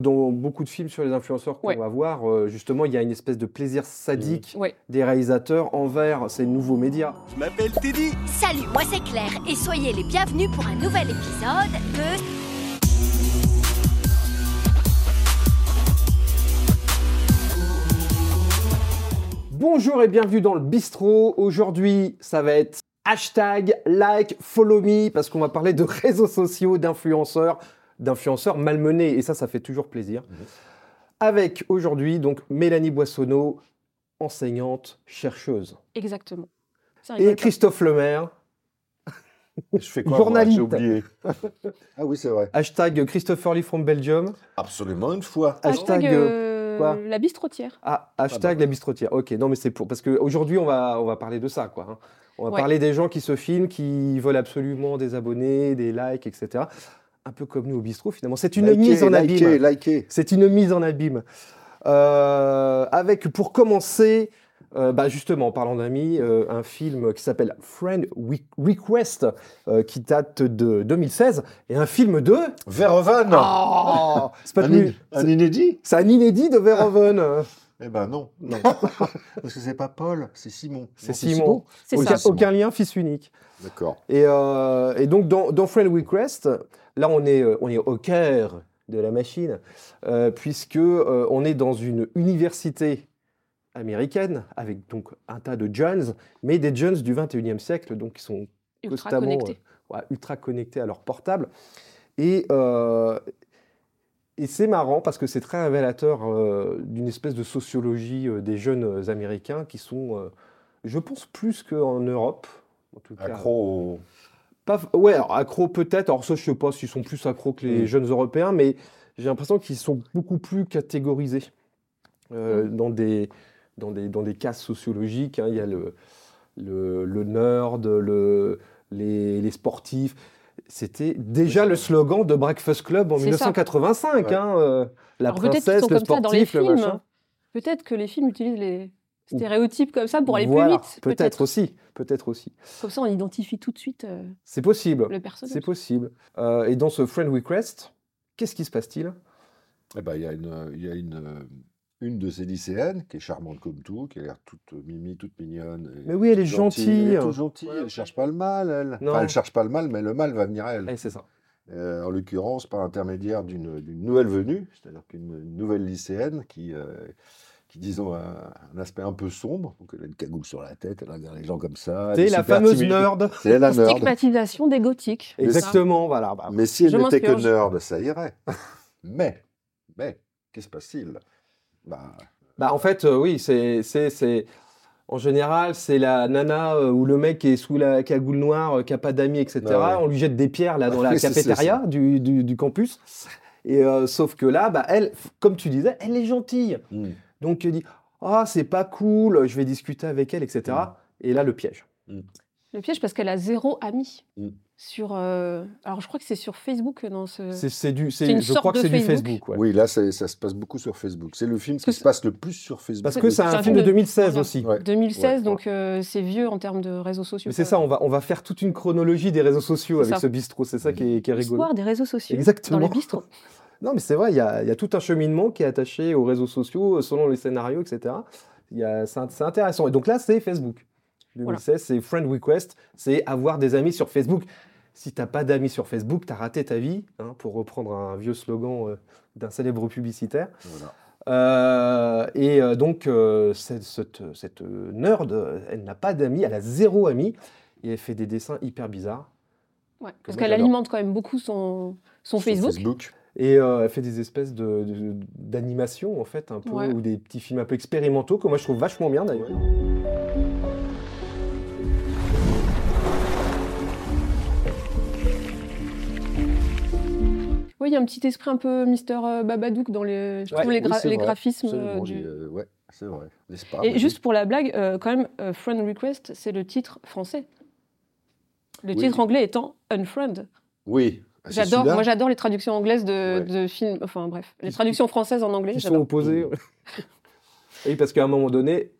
Dans beaucoup de films sur les influenceurs qu'on Ouais. va voir, euh, justement, il y a une espèce de plaisir sadique Ouais. des réalisateurs envers ces nouveaux médias. Je m'appelle Teddy. Salut, moi c'est Claire et soyez les bienvenus pour un nouvel épisode de Bonjour et bienvenue dans le bistrot. Aujourd'hui, ça va être hashtag, like, follow me, parce qu'on va parler de réseaux sociaux, d'influenceurs, d'influenceurs malmenés. Et ça, ça fait toujours plaisir. Avec aujourd'hui, donc, Mélanie Boissonneau, enseignante, chercheuse. Exactement. Et. Christophe Lemaire, Je fais quoi Journaliste. J'ai oublié. ah oui, c'est vrai. hashtag Christopher Lee from Belgium, Absolument une fois. hashtag, Hashtag, euh, euh, quoi? la bistrotière. Ah, hashtag bah. la bistrotière. Ok, non mais c'est pour parce qu'aujourd'hui on va on va parler de ça quoi. hein. On va Ouais. parler des gens qui se filment, qui veulent absolument des abonnés, des likes, etc. Un peu comme nous au bistrot finalement. C'est une mise en likez, abîme. likez. C'est une mise en abîme. Euh, avec pour commencer, euh, bah justement en parlant d'amis, euh, un film qui s'appelle Friend We- Request euh, qui date de 2016 et un film de. Verhoeven Oh, c'est pas un, in- un inédit? C'est un inédit de Verhoeven. Eh ben non, non. Parce que c'est pas Paul, c'est Simon. C'est Simon. C'est Aucun, ça. aucun lien, fils unique. D'accord. Et, euh, et donc, dans, dans Friend Request, là, on est, euh, on est au cœur de la machine, euh, puisque euh, on est dans une université américaine, avec donc un tas de jeunes, mais des jeunes du 21e siècle, donc qui sont Ultra constamment euh, ouais, ultra connectés à leur portable. Et, euh, et c'est marrant parce que c'est très révélateur euh, d'une espèce de sociologie euh, des jeunes américains qui sont, euh, je pense, plus qu'en Europe. En tout cas, Accro au... pas, ouais, alors, accro peut-être. Alors ça, je sais pas s'ils sont plus accros que les Mm. jeunes Européens, mais j'ai l'impression qu'ils sont beaucoup plus catégorisés euh, Mm. dans, des, dans, des, dans des cases sociologiques. hein. Il y a le, le, le nerd, le, les, les sportifs. C'était déjà le slogan de Breakfast Club en C'est ça. 1985. Ouais. hein, euh, la Alors, princesse, le sportif, le films. machin. Peut-être que les films utilisent les stéréotypes comme ça pour aller Voilà, plus vite. Peut-être aussi. Peut-être aussi. Comme ça, on identifie tout de suite euh, C'est possible. le personnage. C'est possible. Euh, et dans ce Friend Request, qu'est-ce qui se passe-t-il? Eh ben, il y a, une, il y a une, euh, une de ces lycéennes qui est charmante comme tout, qui a l'air toute mimi, toute mignonne. et Mais oui, elle est gentille. Elle est toute gentille, elle cherche pas le mal, elle. Non. Enfin, elle cherche pas le mal, mais le mal va venir à elle. Eh, c'est ça. Euh, en l'occurrence par l'intermédiaire d'une d'une nouvelle venue, c'est-à-dire qu'une une nouvelle lycéenne qui, euh, qui disons, a un aspect un peu sombre. Donc, elle a une cagoule sur la tête, elle regarde les gens comme ça. C'est est la fameuse timide. nerd. C'est la nerd. Stigmatisation des gothiques. Exactement, voilà. bah, Mais si elle n'était que nerd, ça irait. mais, mais, qu'est-ce qui se passe-t-il? Bah, bah, en fait, euh, oui, c'est, c'est, c'est- En général, c'est la nana euh, ou le mec qui est sous la cagoule noire, euh, qui n'a pas d'amis, etc. Ah ouais. On lui jette des pierres là dans la cafétéria du, du- du campus. Et euh, sauf que là, bah, elle, comme tu disais, elle est gentille. hmm. Donc elle dit Ah, c'est pas cool, je vais discuter avec elle, etc. Mm. Et là, le piège. Le piège parce qu'elle a zéro ami. Mm. Sur, euh, Alors, je crois que c'est sur Facebook dans ce. C'est, c'est du, c'est, C'est une je sorte crois que de c'est du Facebook. Ouais. Oui, là, ça se passe beaucoup sur Facebook. C'est le film qui se passe le plus sur Facebook. Parce que c'est C'est un un film de film de- 2016 voilà. aussi. Ouais. 2016, Ouais, donc euh, c'est vieux en termes de réseaux sociaux. Mais c'est ça, on va, on va faire toute une chronologie des réseaux sociaux C'est avec ça. ce bistrot. C'est ça qui est, qui est rigolo. L'histoire des réseaux sociaux. Exactement. Dans les bistrots. Non, mais c'est vrai, il y a, il y a tout un cheminement qui est attaché aux réseaux sociaux, euh, selon les scénarios, etc. Il y a- C'est int- c'est intéressant. Et donc là, c'est Facebook. 2016, c'est Friend Request, c'est avoir des amis sur Facebook. Si t'as pas d'amis sur Facebook, t'as raté ta vie, hein, pour reprendre un vieux slogan euh, d'un célèbre publicitaire. Voilà. Euh, et euh, donc, euh, cette, cette, cette nerd, elle n'a pas d'amis, elle a zéro ami, et elle fait des dessins hyper bizarres. Ouais, parce qu'elle alimente quand même beaucoup son, Facebook. Et euh, elle fait des espèces de- de- d'animations, en fait, un peu, Ouais. ou des petits films un peu expérimentaux, que moi je trouve vachement bien d'ailleurs. Oui, il y a un petit esprit un peu Mister euh, Babadook dans les, je Ouais, trouve les, oui, gra- les graphismes. euh, du- euh, ouais, c'est vrai. Pas Et juste pour la blague, euh, quand même, Friend Request, c'est le titre français. Le Oui. titre anglais étant Unfriend. Oui. Ah, J'adore, moi j'adore les traductions anglaises de, Ouais. de films, enfin bref, les traductions françaises en anglais, Qui sont opposés. oui, parce qu'à un moment donné,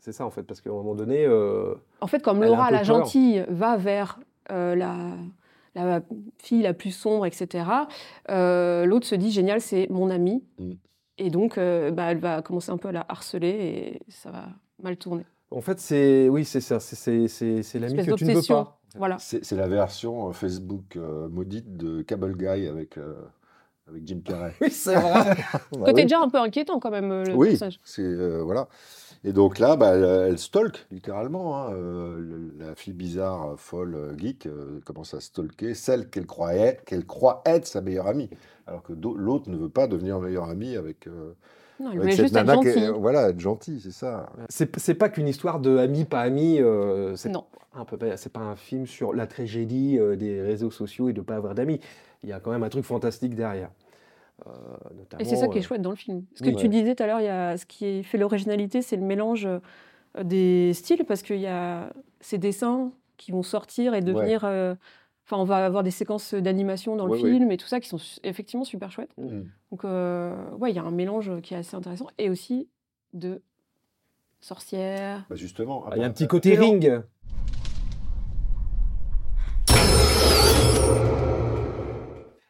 c'est ça en fait, parce qu'à un moment donné, euh, En fait, comme Laura, la peur. gentille, va vers euh, la, la fille la plus sombre, etc. Euh, L'autre se dit génial, c'est mon ami. Mm. Et donc, bah, elle va commencer un peu à la harceler et ça va mal tourner. En fait, c'est oui, c'est ça, c'est- l'ami que tu ne veux pas. Voilà. C'est la version euh, Facebook euh, maudite de Cable Guy avec, euh, avec Jim Carrey. Oui, c'est vrai. Bah Côté oui. déjà un peu inquiétant quand même, le oui, personnage. euh, voilà. Et donc là, bah, elle, stalk littéralement. hein, la fille bizarre, folle, geek, commence à stalker celle qu'elle croyait, qu'elle croit être sa meilleure amie, alors que l'autre ne veut pas devenir meilleure amie avec, Non, avec voulait juste être est- gentille. voilà, être gentille, c'est ça. C'est pas qu'une histoire de ami pas ami. euh, c'est Non. un peu pas- c'est pas un film sur la tragédie euh, des réseaux sociaux et de pas avoir d'amis. Il y a quand même un truc fantastique derrière. Euh, Et c'est ça qui est euh, chouette dans le film. Ce que oui. tu Ouais. disais tout à l'heure, il y a ce qui fait l'originalité, c'est le mélange des styles, parce qu'il y a ces dessins qui vont sortir et devenir. euh, Enfin, on va avoir des séquences d'animation dans le Ouais, ouais. film et tout ça qui sont effectivement super chouettes. Mm. Donc, euh, ouais, il y a un mélange qui est assez intéressant et aussi de sorcières. Bah, justement. Ah, Il y a un petit côté ring.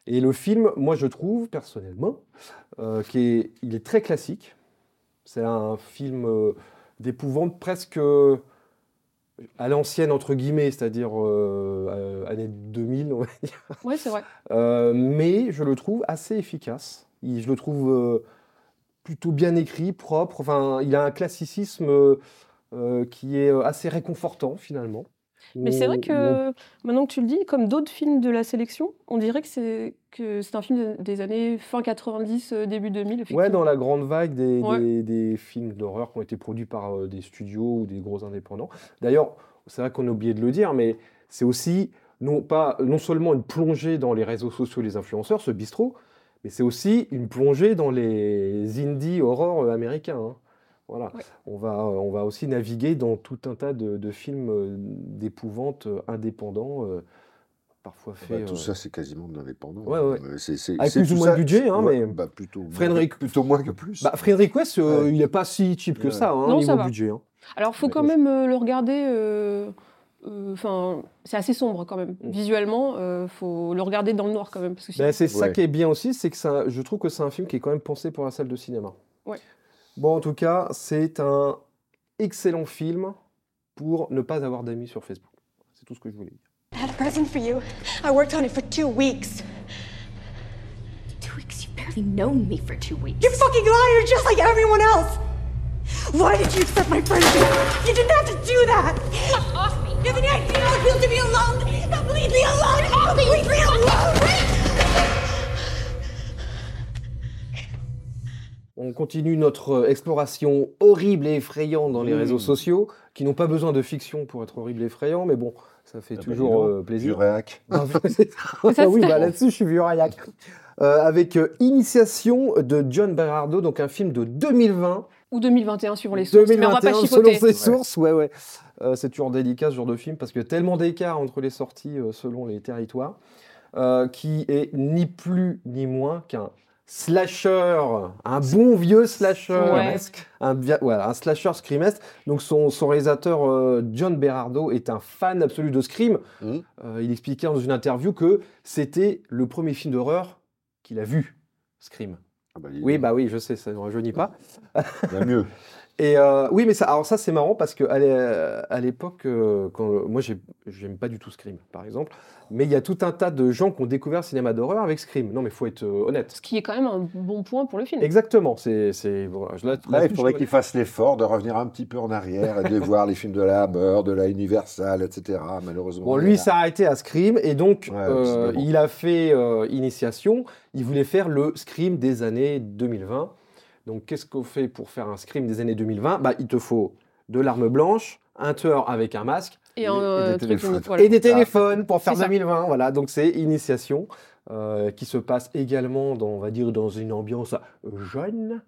Et le film, moi je trouve personnellement, euh, qu'il est, il est très classique. C'est un film euh, d'épouvante presque euh, à l'ancienne entre guillemets, c'est-à-dire euh, euh, année 2000, on va dire. Ouais, c'est vrai. Euh, mais je le trouve assez efficace. Il- je le trouve euh, plutôt bien écrit, propre. Enfin, il a un classicisme qui est assez réconfortant finalement. Mais c'est vrai que maintenant que tu le dis, comme d'autres films de la sélection, on dirait que c'est que c'est un film de- des années fin 90, euh, début 2000. on- Effectivement. Ouais, dans la grande vague des, Ouais. des- des films d'horreur qui ont été produits par euh, des studios ou des gros indépendants. D'ailleurs, c'est vrai qu'on a oublié de le dire, mais c'est aussi non, pas, non seulement une plongée dans les réseaux sociaux et les influenceurs, ce bistrot, mais c'est aussi une plongée dans les indie horror euh, américains. hein. Voilà. Ouais. On, va, euh, on va aussi naviguer dans tout un tas de, de films euh, d'épouvante euh, indépendants, euh, parfois Bah, faits. tout euh, ça, c'est quasiment de l'indépendant. Ouais, ouais. C'est- c'est- Avec c'est plus ou tout moins de budget, hein, ouais, mais- bah, plutôt, Frédéric- plutôt moins que plus. Bah, Frédéric West, euh, Ouais. il n'est pas si cheap que Ouais. ça, hein, Non, niveau ça va. budget. hein. Alors, faut quand même euh, le regarder. euh, euh, Enfin, c'est assez sombre quand même. Mm. Visuellement, euh, faut le regarder dans le noir quand même, parce que sinon- Ben, c'est ça qui est bien aussi, c'est que ça, je trouve que c'est un film qui est quand même pensé pour la salle de cinéma. Bon, en tout cas, c'est un excellent film pour ne pas avoir d'amis sur Facebook. C'est tout ce que je voulais dire. I had a present for you. I worked on it for two weeks. Two weeks, you've barely known me for two weeks. You fucking liar, just like everyone else. Why did you accept my friendship? You didn't have to do that. Get off me! You have any idea how it feels to be alone? Completely alone. Completely alone. On continue notre euh, exploration horrible et effrayante dans les Mmh. réseaux sociaux, qui n'ont pas besoin de fiction pour être horrible et effrayant, mais bon, ça fait Ah bah, toujours euh, plaisir. Juréac. Ah, oui, bah, là-dessus, je suis vieux Rayak. Euh, avec euh, Initiation de John Berardo, donc un film de 2020. ou 2021 suivant les sources. mais on va pas 2021, selon ses sources, ouais, ouais. Euh, c'est toujours délicat ce genre de film parce qu'il y a tellement d'écart entre les sorties euh, selon les territoires, euh, qui est ni plus ni moins qu'un slasher, un bon vieux slasher, Ouais. un, voilà, un slasher screamesque. Donc son, son réalisateur euh, John Berardo est un fan absolu de Scream. Mhm. Euh, il expliquait dans une interview que c'était le premier film d'horreur qu'il a vu, Scream. Ah bah, Oui, bah oui, je sais, ça ne rajeunit pas. il y a mieux. Et euh, oui, mais ça, alors ça c'est marrant parce que à l'é- à l'époque, euh, quand moi j'ai- j'aime pas du tout Scream, par exemple, mais il y a tout un tas de gens qui ont découvert le cinéma d'horreur avec Scream. Non, mais faut être euh, honnête. Ce qui est quand même un bon point pour le film. Exactement, c'est c'est voilà, je- là- Là, il faudrait je- qu'il fasse l'effort de revenir un petit peu en arrière et de voir les films de la Hammer, de la Universal, etc. Malheureusement. Bon, il lui, il s'est arrêté à Scream et donc Ouais, euh, bon. il a fait euh, Initiation. Il voulait faire le Scream des années 2020. Donc, qu'est-ce qu'on fait pour faire un Scream des années 2020 bah, Il te faut de l'arme blanche, un tueur avec un masque Et Et- un et des euh, téléphones. unique, voilà. et des téléphones pour faire C'est ça. 2020. Voilà, donc c'est Initiation. euh, qui se passe également dans, on va dire, dans une ambiance jeune.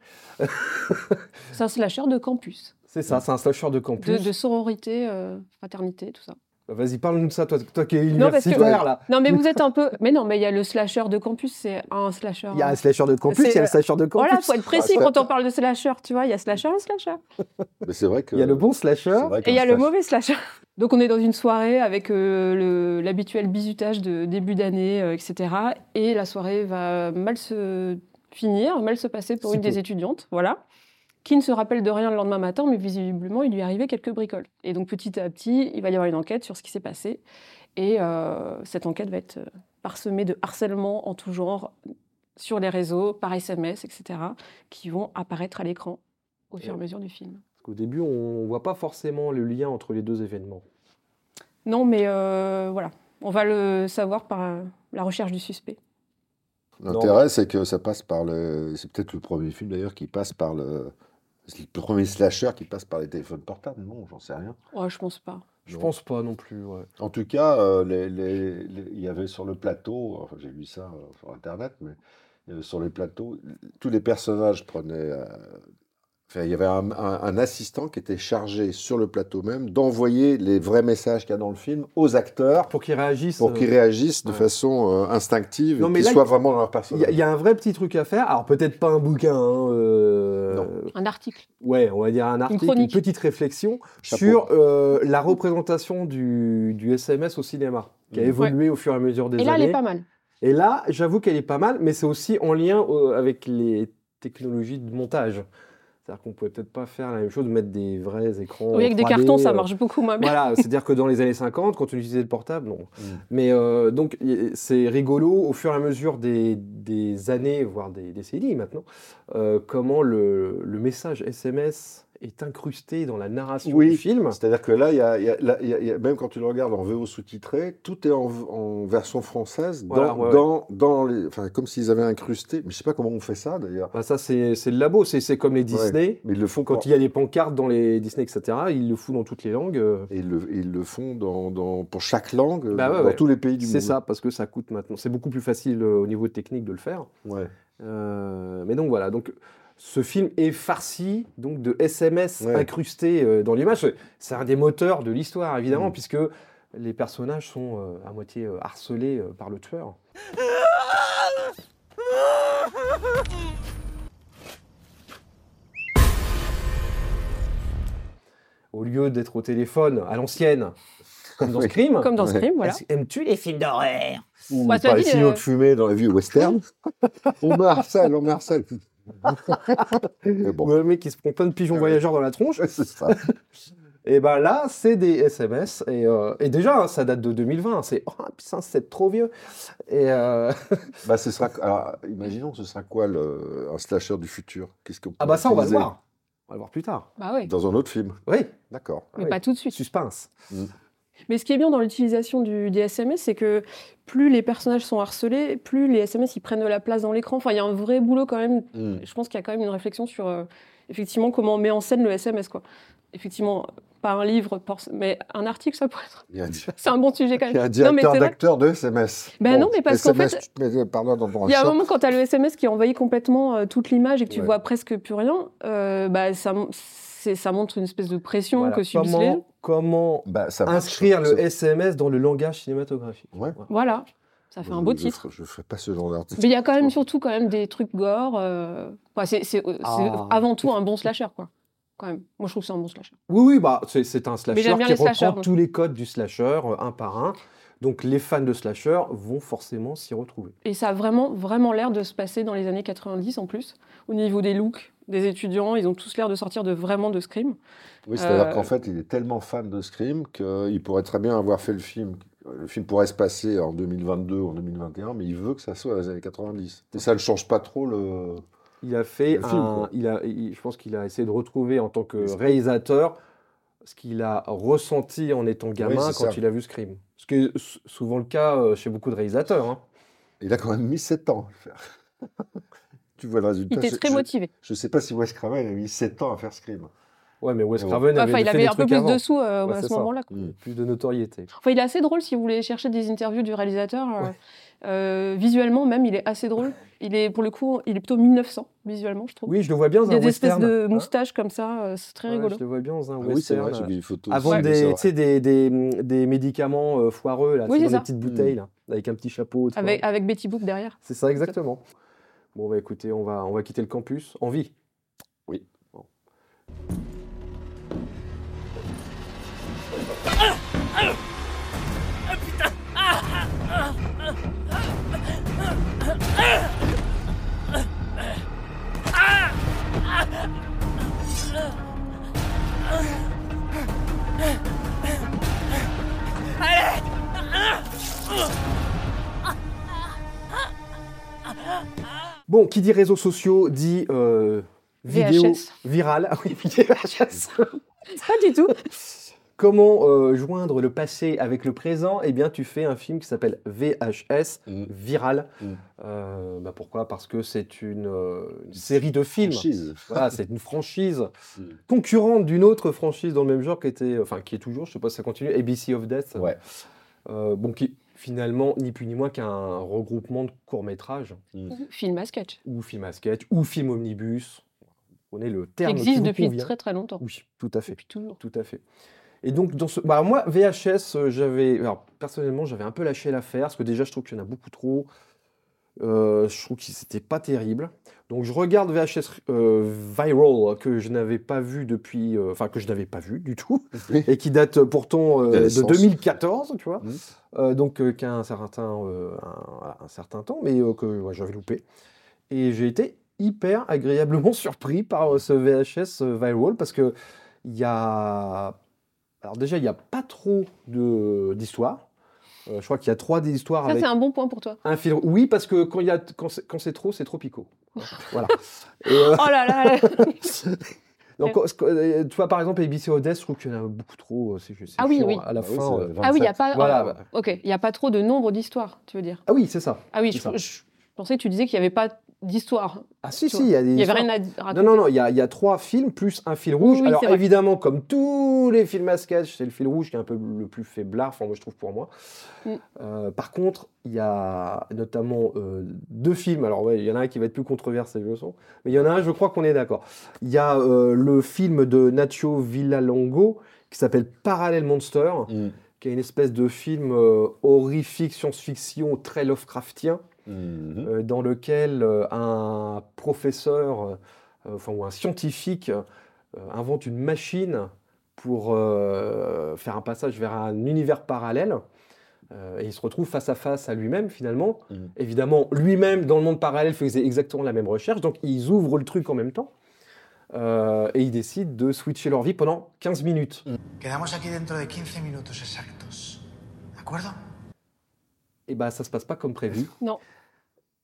C'est un slasher de campus, C'est ça, c'est un slasher de de, campus. de sororité, euh, fraternité, tout ça. Vas-y, parle-nous de ça, toi, toi qui es Non, parce que- universitaire, là. Non, mais vous êtes un peu. Mais non, mais il y a le slasher de campus, c'est un slasher. Il y a un slasher de campus, il y a le slasher de campus. Voilà, faut être précis Ah, quand on parle de slasher, tu vois. Il y a slasher et slasher. Mais c'est vrai que. Il y a le bon slasher. Et il y a le mauvais slasher. Donc on est dans une soirée avec euh, le- l'habituel bizutage de début d'année, euh, etc. Et la soirée va mal se finir, mal se passer pour une des étudiantes, voilà, qui ne se rappelle de rien le lendemain matin, mais visiblement il lui arrivé quelques bricoles. Et donc petit à petit, il va y avoir une enquête sur ce qui s'est passé. Et euh, cette enquête va être euh, parsemée de harcèlement en tout genre sur les réseaux, par SMS, etc., qui vont apparaître à l'écran au fur et à mesure du film. Parce qu'au début, on ne voit pas forcément le lien entre les deux événements. Non, mais euh, voilà. On va le savoir par la recherche du suspect. L'intérêt, c'est que ça passe par le. C'est peut-être le premier film d'ailleurs qui passe par le. C'est le premier slasher qui passe par les téléphones portables. Non, j'en sais rien. Ouais, je pense pas. Je Non. pense pas non plus. ouais. En tout cas, euh, les- les- les- il y avait sur le plateau, enfin, j'ai vu ça euh, sur Internet, mais euh, sur les plateaux, tous les personnages prenaient. Euh, enfin, il y avait un, un- un assistant qui était chargé sur le plateau même d'envoyer les vrais messages qu'il y a dans le film aux acteurs Pour qu'ils réagissent. pour euh, qu'ils réagissent de ouais. façon euh, instinctive Non, et qu'ils soient il- vraiment dans leur personnage. a- il y a un vrai petit truc à faire. Alors peut-être pas un bouquin. hein, euh, Non. Un article. Ouais, on va dire un article, une, chronique. petite réflexion Chapeau. sur euh, la représentation du, du SMS au cinéma, qui a Mhm. évolué au fur et à mesure des Et là, années. elle est pas mal. Et là, j'avoue qu'elle est pas mal, mais c'est aussi en lien euh, avec les technologies de montage. C'est-à-dire qu'on pouvait peut-être pas faire la même chose, mettre des vrais écrans. Oui, avec des 3D, cartons, ça euh, marche beaucoup moins bien. Voilà, c'est-à-dire que dans les années 50, quand on utilisait le portable, non. Mm. Mais euh, donc, c'est rigolo au fur et à mesure des, des années, voire des décennies maintenant, euh, comment le, le message SMS est incrusté dans la narration Oui. du film. C'est-à-dire que là, il y a, y a- là, il y a- il y a- même quand tu le regardes en VO sous-titré, tout est en, en version française, dans, Voilà, ouais, ouais. dans, dans les, enfin, comme s'ils avaient incrusté. Mais je sais pas comment on fait ça d'ailleurs. Bah, ça, c'est c'est le labo, c'est c'est comme les Disney. Mais ils le font Quand il y a des pancartes dans les Disney, etc., ils le font dans toutes les langues. euh, Et ils le, ils le font dans, dans- pour chaque langue, Bah ouais, dans ouais. tous les pays du monde. C'est ça, parce que ça coûte maintenant. C'est beaucoup plus facile euh, au niveau technique de le faire. Ouais. Euh, mais donc voilà, donc ce film est farci donc de SMS Ouais. incrustés euh, dans l'image. C'est un des moteurs de l'histoire évidemment, Mm. puisque les personnages sont euh, à moitié euh, harcelés euh, par le tueur. Au lieu d'être au téléphone à l'ancienne, comme dans. Scream. Comme dans. Scream, voilà. Aimes-tu les films d'horreur? Ou Bah, par les signaux euh, de fumée dans la vie western? on me harcèle, on me harcèle. Bon, Le mec qui se prend plein de pigeons Ah voyageurs dans la tronche. c'est ça. Et ben là, c'est des SMS. Et, euh, et déjà, hein, ça date de 2020. C'est oh, putain, c'est trop vieux. Et euh, Bah, ce sera, alors, imaginons, ce sera quoi le, un slasher du futur? Qu'est-ce qu'on ah bah ça, on va le voir. On va le voir plus tard. Bah Dans un autre film. Oui, D'accord. mais oui. pas tout de suite. suspense. Mais ce qui est bien dans l'utilisation du, des SMS, c'est que plus les personnages sont harcelés, plus les SMS ils prennent de la place dans l'écran. Enfin, il y a un vrai boulot quand même. Mm. Je pense qu'il y a quand même une réflexion sur euh, effectivement comment on met en scène le SMS. Quoi. Effectivement, pas un livre, mais un article, ça pourrait être. C'est un bon sujet quand il y a même. un directeur d'acteur de SMS. Ben non, mais parce qu'en SMS, fait- tu te mets par là dans ton Il y a un moment quand tu as le SMS qui envahit complètement euh, toute l'image et que tu Ouais. vois presque plus rien, euh, bah, ça, montre une espèce de pression Voilà. que subissent. Comment, comment Bah, ça inscrire le SMS dans le langage cinématographique Ouais. Voilà, ça fait un beau Je- titre. ferai- Je ne ferai pas ce genre d'article. Mais il y a quand même surtout quand même des trucs gore. euh, enfin, c'est c'est Ah. avant tout un bon slasher, quoi. Quand même. Moi, je trouve que c'est un bon slasher. Oui, oui, bah, c'est un slasher qui slashers, reprend tous les codes du slasher, euh, un par un. Donc les fans de slasher vont forcément s'y retrouver. Et ça a vraiment, vraiment l'air de se passer dans les années 90 en plus. Au niveau des looks des étudiants, ils ont tous l'air de sortir de vraiment de Scream. Oui, c'est-à-dire Euh, qu'en fait, il est tellement fan de Scream qu'il pourrait très bien avoir fait le film. Le film pourrait se passer en 2022 ou en 2021, mais il veut que ça soit dans les années 90. Et ça ne change pas trop le. Il a fait Le film, un. quoi. il a, il- je pense qu'il a essayé de retrouver en tant que réalisateur ce qu'il a ressenti en étant gamin quand ça. il a vu Scream. Ce qui est sou- souvent le cas euh, chez beaucoup de réalisateurs. hein. Il a quand même mis 7 ans à le faire. tu vois le Il résultat. était je- très je- motivé. Je ne sais pas si Wes Craven a mis 7 ans à faire Scream. Ouais, mais Wes. Craven avait Enfin, il avait des un peu plus avant. de sous euh, Ouais, à ce moment-là. Mm. Plus de notoriété. Enfin, il est assez drôle si vous voulez chercher des interviews du réalisateur. euh, Ouais. euh, visuellement, même, il est assez drôle. Il est, pour le coup, il est plutôt 1900, visuellement, je trouve. Oui, je le vois bien dans il y a un des espèces western. de Hein moustaches comme ça, c'est très Ouais, rigolo. je le vois bien dans un Ah oui, c'est western. vrai, j'ai vu une photo. Avant des, des, des, des médicaments euh, foireux, là, Oui, dans ça. des petites bouteilles, là, avec un petit chapeau. Avec, avec Betty Boop derrière. C'est ça, exactement. Bon, bah écoutez, on va, on va quitter le campus en vie. Oui. Bon. Bon, qui dit réseaux sociaux dit euh, vidéo VHS. virale. Ah oui, vidéo VHS. Pas du tout. Comment euh, joindre le passé avec le présent? Eh bien, tu fais un film qui s'appelle VHS, Mm. viral. Mm. Euh, bah pourquoi? Parce que c'est une, euh, une série de films. Voilà, c'est une franchise Mm. concurrente d'une autre franchise dans le même genre qui était, enfin qui est toujours, je sais pas si ça continue, ABC of Death. Ouais. Euh, bon, qui finalement ni plus ni moins qu'un regroupement de courts métrages Film à sketch. ou film à sketch ou film omnibus. On est le terme qui existe vous depuis convient. très très longtemps. Oui, tout à fait. Depuis toujours. Tout à fait. Et donc, dans ce... bah, moi, VHS, euh, j'avais. Alors, personnellement, j'avais un peu lâché l'affaire, parce que déjà, je trouve qu'il y en a beaucoup trop. Euh, je trouve que c'était pas terrible. Donc, je regarde VHS euh, Viral, que je n'avais pas vu depuis. euh, Enfin, que je n'avais pas vu du tout, et qui date pourtant De de naissance. 2014, tu vois. Euh, donc, qui a un certain, un, un certain temps, mais que ouais, j'avais loupé. Et j'ai été hyper agréablement surpris par ce VHS Viral, parce que il y a. Alors déjà, il n'y a pas trop de- d'histoires. Euh, je crois qu'il y a trois histoires Ça, c'est un bon point pour toi. un fil. Oui, parce que quand, il y a, quand c'est trop, c'est trop picot. voilà. Et, euh, Oh là là donc, quand- euh, tu vois, par exemple, ABC Odess, je trouve qu'il y en a beaucoup trop. C'est Ah oui, chiant oui. À la Ah oui, fin. euh, Ah oui, il n'y a 27. pas. Voilà, ah, bah. Ok, il n'y a pas trop de nombre d'histoires, tu veux dire. Ah oui, c'est ça. Ah oui, je, ça. je pensais que tu disais qu'il n'y avait pas d'histoire. Ah si, si, il y a des Il n'y avait rien à raconter. Non, non, non, il y a, il y a trois films plus un fil rouge. Oui, Alors évidemment, comme tous les films à sketch, c'est le fil rouge qui est un peu le plus faiblard, enfin moi je trouve pour moi. Mm. Euh, par contre, il y a notamment euh, deux films. Alors ouais, il y en a un qui va être plus controversé, je sens. Mais il y en a un, je crois qu'on est d'accord. Il y a euh, le film de Nacho Villalongo qui s'appelle Parallel Monster, Mm. qui est une espèce de film euh, horrifique, science-fiction, très Lovecraftien Mhm. euh, dans lequel euh, un professeur, euh, enfin, ou un scientifique euh, invente une machine pour euh, faire un passage vers un univers parallèle. Euh, et il se retrouve face à face à lui-même finalement. Mhm. Évidemment, lui-même dans le monde parallèle faisait exactement la même recherche, donc ils ouvrent le truc en même temps. Euh, et ils décident de switcher leur vie pendant 15 minutes. Quedamos aquí dentro de 15 minutos exactos. ¿De acuerdo? et bah ça se passe pas comme prévu. Non.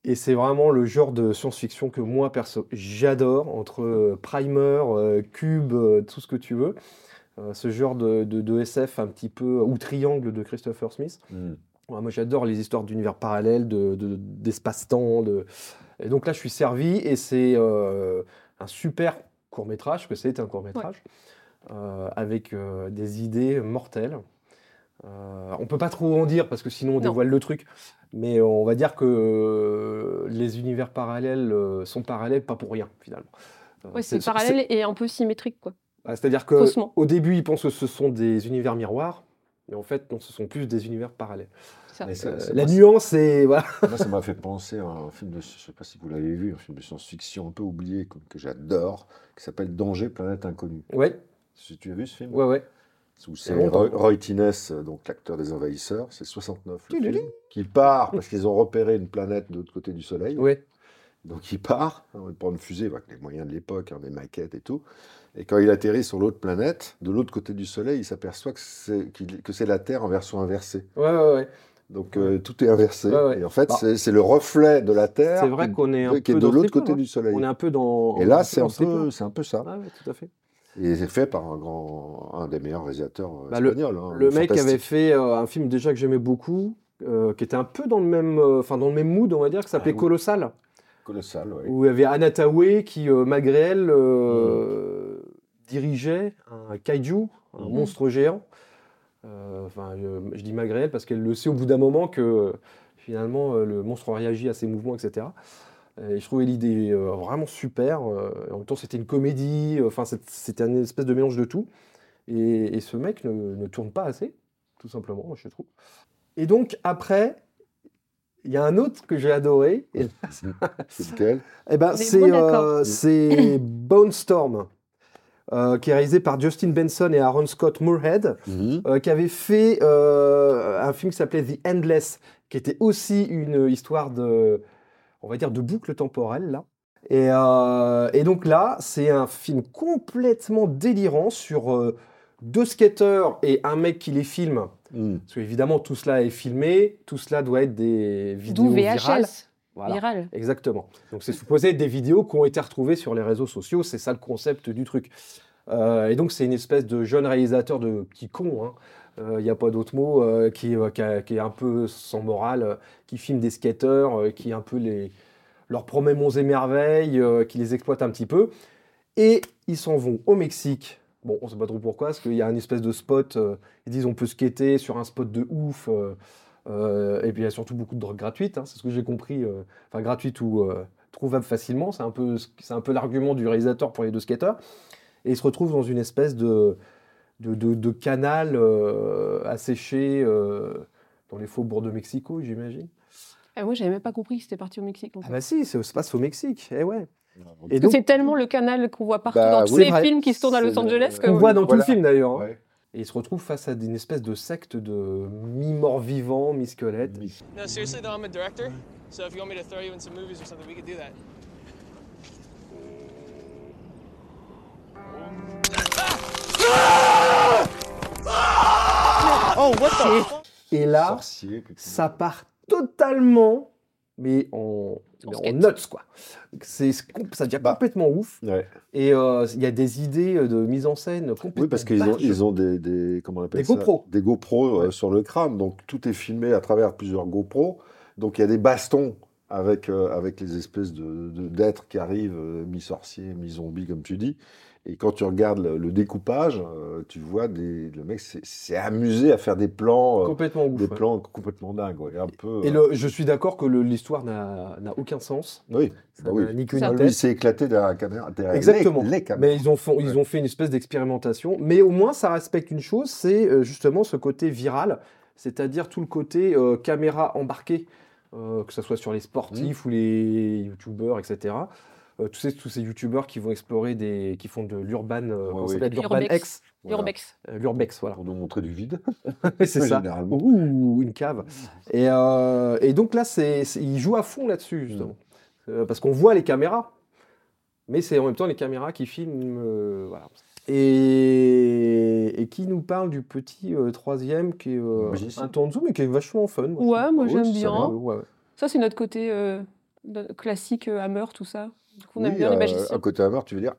Et c'est vraiment le genre de science-fiction que moi perso j'adore entre euh, Primer, euh, Cube, euh, tout ce que tu veux. Ce genre de, de- de SF un petit peu ou Triangle de Christopher Smith. Mm. Ouais, moi j'adore les histoires d'univers parallèles, de, de- d'espace-temps. De... Et donc là je suis servi et c'est euh, un super court métrage, que c'est un court métrage, euh, avec euh, des idées mortelles. Euh, on peut pas trop en dire parce que sinon on Non. dévoile le truc, mais on va dire que euh, les univers parallèles euh, sont parallèles pas pour rien finalement. Euh, Ouais, c'est parallèle et un peu symétrique, quoi. ah, C'est-à-dire que Faussement. au début ils pensent que ce sont des univers miroirs, mais en fait non, ce sont plus des univers parallèles. C'est ça. Mais ça- Euh, ça- la nuance c'est voilà. Moi, ça m'a fait penser à un film de, je sais pas si vous l'avez vu, un film de science-fiction un peu oublié que, que j'adore, qui s'appelle Danger, planète inconnue. Ouais, Si tu as vu ce film? Ouais, ouais. Où c'est. Roy, Roy Thines, euh, donc l'acteur des Envahisseurs, c'est 69 le film, qui part parce qu'ils ont repéré une planète de l'autre côté du Soleil. Donc il part, hein, il prend une fusée avec les moyens de l'époque, hein, des maquettes et tout. Et quand il atterrit sur l'autre planète, de l'autre côté du Soleil, il s'aperçoit que c'est c'est la Terre en version inversée. Ouais, ouais, ouais. Donc euh, tout est inversé. Ouais, ouais. Et en fait, Bah, c'est c'est le reflet de la Terre C'est vrai qui, qu'on est un qui est peu de l'autre côté hein. du Soleil. On est un peu dans. Et là, on est c'est un, peu, c'est un peu ça. Ouais, ouais, tout à fait. Et c'est fait par un grand, un des meilleurs réalisateurs euh, Bah, espagnols. hein, Le mec avait fait euh, un film déjà que j'aimais beaucoup, euh, qui était un peu dans le même, enfin dans le même mood, on va dire, qui s'appelait Ah oui. Colossal, colossal. ouais. où il y avait Anna Tawai qui, malgré elle, euh, dirigeait un kaiju, un Mhm. monstre géant. Euh, Enfin, je, je dis malgré elle parce qu'elle le sait au bout d'un moment que euh, finalement euh, le monstre réagit à ses mouvements, etc. Et je trouvais l'idée euh, vraiment super. euh, en même temps, c'était une comédie. euh, Enfin, c'était une espèce de mélange de tout. Et, et ce mec ne, ne tourne pas assez, tout simplement, moi, je trouve. Et donc, après, il y a un autre que j'ai adoré. Et, C'est lequel? Eh ben, c'est bon euh, Bone Storm, euh, qui est réalisé par Justin Benson et Aaron Scott Moorhead, Mhm. euh, qui avait fait euh, un film qui s'appelait The Endless, qui était aussi une histoire de, on va dire, de boucle temporelle, là. Et, euh, et donc là, c'est un film complètement délirant sur euh, deux skateurs et un mec qui les filme. Mhm. Parce qu'évidemment, tout cela est filmé, tout cela doit être des vidéos D'où virales. VHS, Voilà. viral. Exactement. Donc c'est supposé être des vidéos qui ont été retrouvées sur les réseaux sociaux, c'est ça le concept du truc. Euh, et donc c'est une espèce de jeune réalisateur de petit con, il n'y a pas d'autre mot, euh, qui, euh, qui est un peu sans morale, euh, qui filme des skateurs, euh, qui un peu les, leur promet monts et merveilles, euh, qui les exploite un petit peu. Et ils s'en vont au Mexique. Bon, on sait pas trop pourquoi, parce qu'il y a un espèce de spot, euh, ils disent on peut skater sur un spot de ouf. euh, euh, et puis il y a surtout beaucoup de drogues gratuites, hein, c'est ce que j'ai compris. euh, enfin gratuite ou euh, trouvable facilement. C'est un peu, c'est un peu l'argument du réalisateur pour les deux skateurs. Et ils se retrouvent dans une espèce de, de, de- de canal euh, asséché euh, dans les faubourgs de Mexico, j'imagine. Ah, moi, j'avais même pas compris que c'était parti au Mexique. en Ah bah si, ça se passe au Mexique. Eh ouais. Et donc, c'est tellement le canal qu'on voit partout Bah dans tous les vrai. films qui se tournent à Los le- Angeles. que on voit dans tout Voilà. le film d'ailleurs. hein. Ouais. Et ils se retrouvent face à une espèce de secte de mi-mort vivant, mi-squelette. No, seriously though, I'm a director. So if you want me to throw you in some movies or something, we could do that. Oh, what the fuck? Et là, Sorcier, ça part totalement, mais en, mais notes quoi. C'est, ça devient Bah. complètement ouf. Ouais. Et euh, il y a des idées de mise en scène complètement. Oui, parce qu'ils ont, ils ont des, des- comment on appelle Des ça? GoPro. Des GoPro euh, Ouais. sur le crâne. Donc tout est filmé à travers plusieurs GoPro. Donc il y a des bastons avec, euh, avec les espèces de, d'êtres qui arrivent, euh, mi-sorciers, mi-zombies, comme tu dis. Et quand tu regardes le, le découpage, euh, tu vois des, le mec s'est, amusé à faire des plans, euh, complètement ouf. des ouais. plans complètement dingues. ouais, un peu, Et euh, le, je suis d'accord que l'histoire n'a, aucun sens. oui, Ça bah oui. ni ni Lui, s'est éclaté derrière la caméra. derrière Exactement. les caméras. Mais ils ont, fait, ils ont fait une espèce d'expérimentation. Mais au moins, ça respecte une chose, c'est justement ce côté viral, c'est-à-dire tout le côté euh, caméra embarquée, que ce soit sur les sportifs Mmh. ou les youtubeurs, etc. Euh, tous, ces, tous ces youtubeurs qui vont explorer des. qui font de l'urban. euh, oui. s'appelle? L'urban L'urbex. X. Voilà. Euh, L'urbex, voilà. Pour nous montrer du vide. c'est ça. Généralement. Ouh, une cave. Et, euh, et donc là, c'est, c'est- il joue à fond là-dessus, justement. Euh, parce qu'on voit les caméras, mais c'est en même temps les caméras qui filment. euh, voilà. Et, et qui nous parle du petit euh, troisième qui est euh, un temps de zoom, mais qui est vachement fun. moi, Ouais, moi Oui, j'aime bien. ouais, ouais. Ça, c'est notre côté euh, classique euh, Hammer, tout ça. Du coup, on aime Oui, bien les euh, magiciens. à côté Hammer, tu veux dire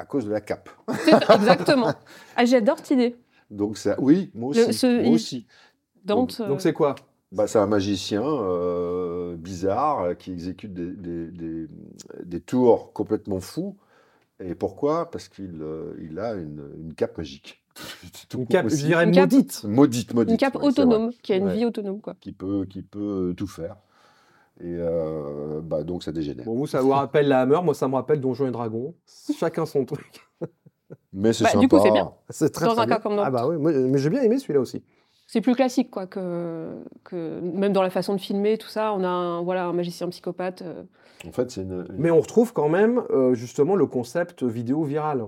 à cause de la cape. Exactement. Ah, J'adore cette idée. Donc ça, oui, moi Le- aussi. ce- moi il- aussi. Dante. Donc c'est quoi? Bah, c'est un magicien euh, bizarre euh, qui exécute des, des- des- des tours complètement fous. Et pourquoi? Parce qu'il euh, il a une, une cape magique. Tout Une cape, je dirais Une cape- maudite. Maudite, maudite. une cape ouais, autonome, qui a une Ouais. vie autonome, quoi. Qui peut, qui peut euh, tout faire. Et euh, bah, donc ça dégénère. Bon, vous, ça vous rappelle la Hammer, moi ça me rappelle Donjons et Dragons. Chacun son truc. Mais c'est Bah, sympa. du coup, c'est bien. C'est très, Dans très un cas comme dans Ah bah oui, moi, mais j'ai bien aimé celui-là aussi. C'est plus classique, quoi, que, que même dans la façon de filmer, tout ça, on a un, voilà, un magicien psychopathe. euh, En fait, c'est une, une- Mais on retrouve quand même euh, justement le concept vidéo virale.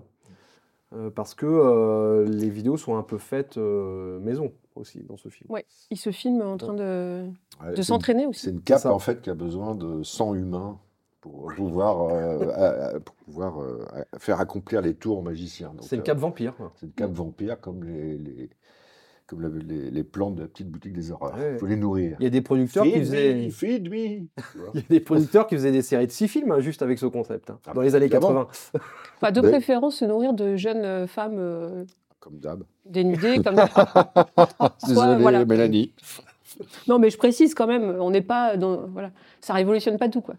Euh, parce que euh, les vidéos sont un peu faites euh, maison aussi dans ce film. Ouais. Il se filme en train de, ouais, de c'est s'entraîner aussi. C'est une cape en fait qui a besoin de sang humain pour pouvoir, euh, pour pouvoir euh, faire accomplir les tours magiciens. C'est une euh, cape vampire. C'est une cape vampire comme les, les- comme la- les, les plantes de la petite boutique des horreurs. Il Ouais. faut les nourrir. Il y a des producteurs qui Feed faisaient, me, feed me. Tu vois. il y a des producteurs qui faisaient des séries de six films hein, juste avec ce concept hein, Ah, dans les années évidemment. 80. Enfin, de Mais- préférence, se nourrir de jeunes femmes euh, Comme d'hab. dénudées. comme... Désolé, voilà. Mélanie. non, mais je précise quand même, on n'est pas dans. Voilà. Ça révolutionne pas tout, quoi.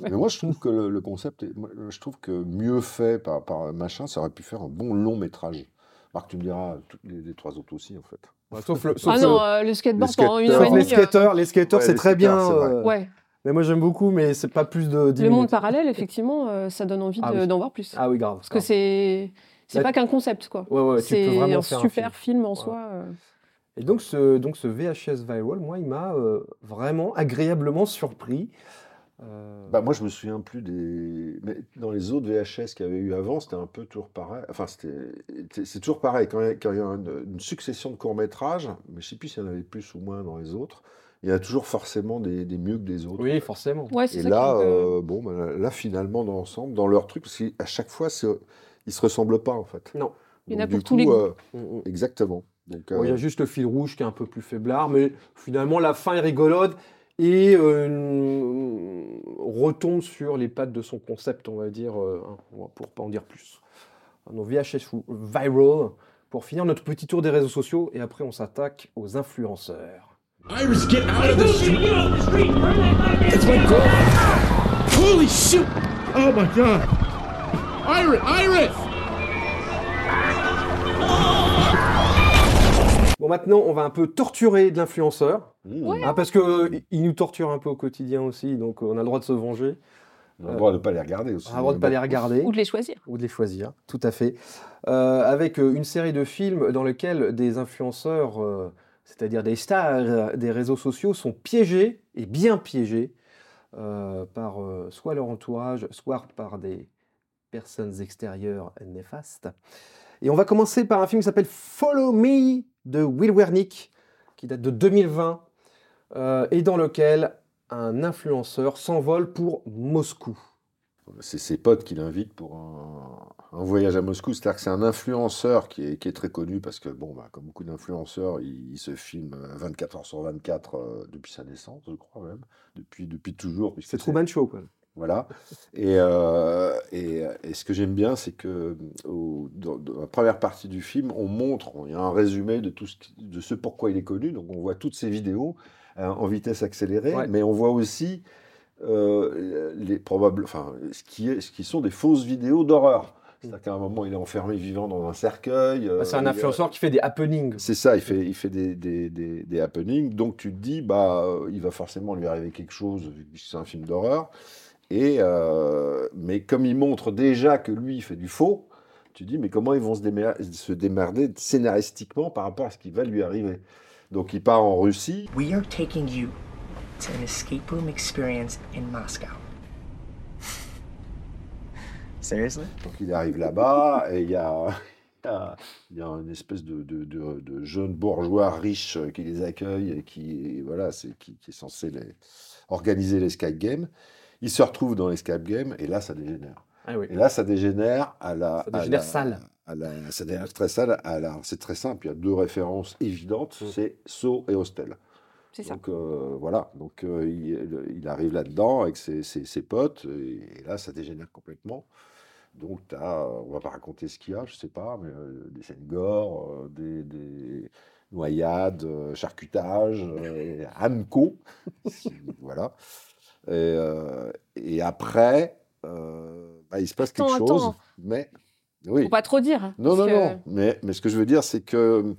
Mais moi, je trouve que le, le concept, est- moi, je trouve que mieux fait par, par machin, ça aurait pu faire un bon long métrage. Marc, tu me diras, les, les trois autres aussi, en fait. Ouais, Sauf le, sauf Ah le- non, euh, le skateboard pendant une heure et les euh, skateurs, les skateurs, Ouais, c'est très bien. skateurs, euh, Ouais, Mais moi j'aime beaucoup, mais c'est pas plus de 10 le monde minutes. parallèle, effectivement, euh, ça donne envie Ah de- oui. d'en voir plus. Ah oui, grave. Parce que c'est c'est Là- pas qu'un concept, quoi. Ouais, ouais, c'est vraiment un faire un super film. film, en Ouais. soi. euh. Et donc ce, donc ce VHS Viral, moi, il m'a euh, vraiment agréablement surpris. Euh, Bah, moi, je me souviens plus des. Mais dans les autres VHS qu'il y avait eu avant, c'était un peu toujours pareil. Enfin, c'était... c'est- toujours pareil. Quand il y a, quand il y a une, une succession de courts-métrages, mais je sais plus s'il y en avait plus ou moins dans les autres, il y a toujours forcément des, des mieux que des autres. oui, forcément. Ouais, Et ça là, euh, bon, bah, là, finalement, dans l'ensemble, dans leur truc, parce qu'à chaque fois, c'est... ils se ressemblent pas, en fait. Non. Il y en a pour du tous les coup, goûts. euh, Mm, mm. exactement. Donc, Bon, il y euh, a juste le fil rouge qui est un peu plus faiblard, mais finalement la fin est rigolote et euh, retombe sur les pattes de son concept, on va dire, euh, hein, pour pas en dire plus. Donc VHS Viral, pour finir notre petit tour des réseaux sociaux, et après on s'attaque aux influenceurs. Iris, get out of the street! That's my girl! Holy shoot! Oh my god! Iris! Iris! Bon maintenant on va un peu torturer de l'influenceur, mmh, hein, parce qu'il nous torture un peu au quotidien aussi, donc euh, on a le droit de se venger, on a le droit de ne pas les regarder aussi. on a le droit de pas les regarder. Ou de les choisir. ou de les choisir, tout à fait. Euh, avec euh, une série de films dans lesquels des influenceurs, euh, c'est-à-dire des stars euh, des réseaux sociaux, sont piégés, et bien piégés, euh, par euh, soit leur entourage, soit par des personnes extérieures néfastes. Et on va commencer par un film qui s'appelle Follow Me de Will Wernick, qui date de 2020, euh, et dans lequel un influenceur s'envole pour Moscou. C'est ses potes qui l'invitent pour un, un voyage à Moscou. C'est-à-dire que c'est un influenceur qui est, qui est très connu parce que, bon, bah, comme beaucoup d'influenceurs, il, il se filme euh, 24 heures sur 24 euh, depuis sa naissance, je crois même. Depuis, depuis toujours. C'est Truman Show, quoi. Voilà. Et, euh, et, et ce que j'aime bien, c'est que au- dans, dans la première partie du film, on montre, il y a un résumé de tout ce, qui- de ce pourquoi il est connu. Donc on voit toutes ces vidéos euh, en vitesse accélérée, Ouais. mais on voit aussi euh, les probables, enfin, ce qui, est, ce qui sont des fausses vidéos d'horreur. C'est-à-dire qu'à un moment, il est enfermé vivant dans un cercueil. euh, c'est un influenceur qui fait des happenings. c'est ça, il fait, il fait des, des, des, des happenings. Donc tu te dis, bah, euh, il va forcément lui arriver quelque chose, vu que c'est un film d'horreur. Et, euh, mais comme il montre déjà que lui, il fait du faux, tu te dis, mais comment ils vont se, démer- se démerder scénaristiquement par rapport à ce qui va lui arriver? Donc il part en Russie. We are taking you to an escape room experience in Moscow. Seriously? Donc il arrive là-bas et il y a, il y a- une espèce de, de, de- de jeune bourgeois riche qui les accueille et qui, voilà, c'est, qui, qui est censé les, organiser l'escape game. Il se retrouve dans l'escape game et là, ça dégénère. Ah oui. Et là, ça dégénère à la. Ça à dégénère la- sale. à la- ça dégénère très sale. À la, c'est très simple. Il y a deux références évidentes Mm. c'est Saw et Hostel. C'est ça. Donc euh, voilà, donc euh, il, il arrive là-dedans avec ses, ses- ses potes, et, et là ça dégénère complètement. Donc euh, on va pas raconter ce qu'il y a, je sais pas, mais euh, des scènes gore, euh, des, des noyades, euh, charcutage, euh, Amco, si- voilà. Et, euh, et après, euh, bah, il se passe quelque Attends, chose, attends. mais oui. Faut pas trop dire. Non, non, que- non. Mais, mais ce que je veux dire, c'est que,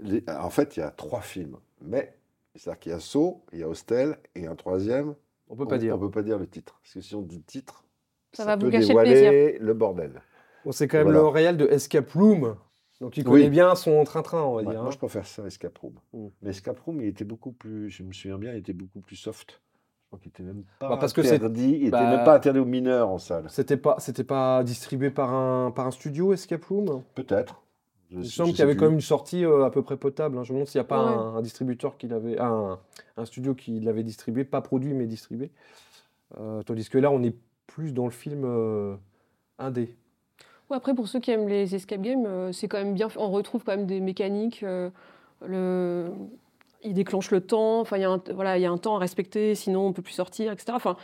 les- en fait, il y a trois films. Mais, c'est-à-dire qu'il y a Saw, il y a Hostel, et un troisième. On peut pas dire. On peut pas dire le titre. Parce que si on dit le titre, Ça va vous peut gâcher le dévoiler le bordel. Bon, c'est quand même Voilà. le réel de Escape Room. Donc il connaît Oui. bien son train-train, on va Ouais, dire. moi, hein. je préfère ça, Escape Room. Mm. Mais Escape Room, il était beaucoup plus, je me souviens bien, il était beaucoup plus soft. Crois qu'il était même pas Bah, parce que c'est- interdit, il bah, était même pas interdit aux mineurs en salle. C'était pas, c'était pas distribué par un, par un studio, Escape Room? Peut-être. Je Il semble qu'il y avait plus. quand même une sortie euh, à peu près potable. hein. Je me demande s'il n'y a pas Ouais. un, un distributeur qui l'avait, un, un studio qui l'avait distribué, pas produit mais distribué. Euh, tandis que là, on est plus dans le film euh, indé. Ouais, après, pour ceux qui aiment les escape games, euh, c'est quand même bien. On retrouve quand même des mécaniques. euh, le... Il déclenche le temps. Enfin, il y, a un... voilà, il y a un temps à respecter, sinon on peut plus sortir, etc. Enfin,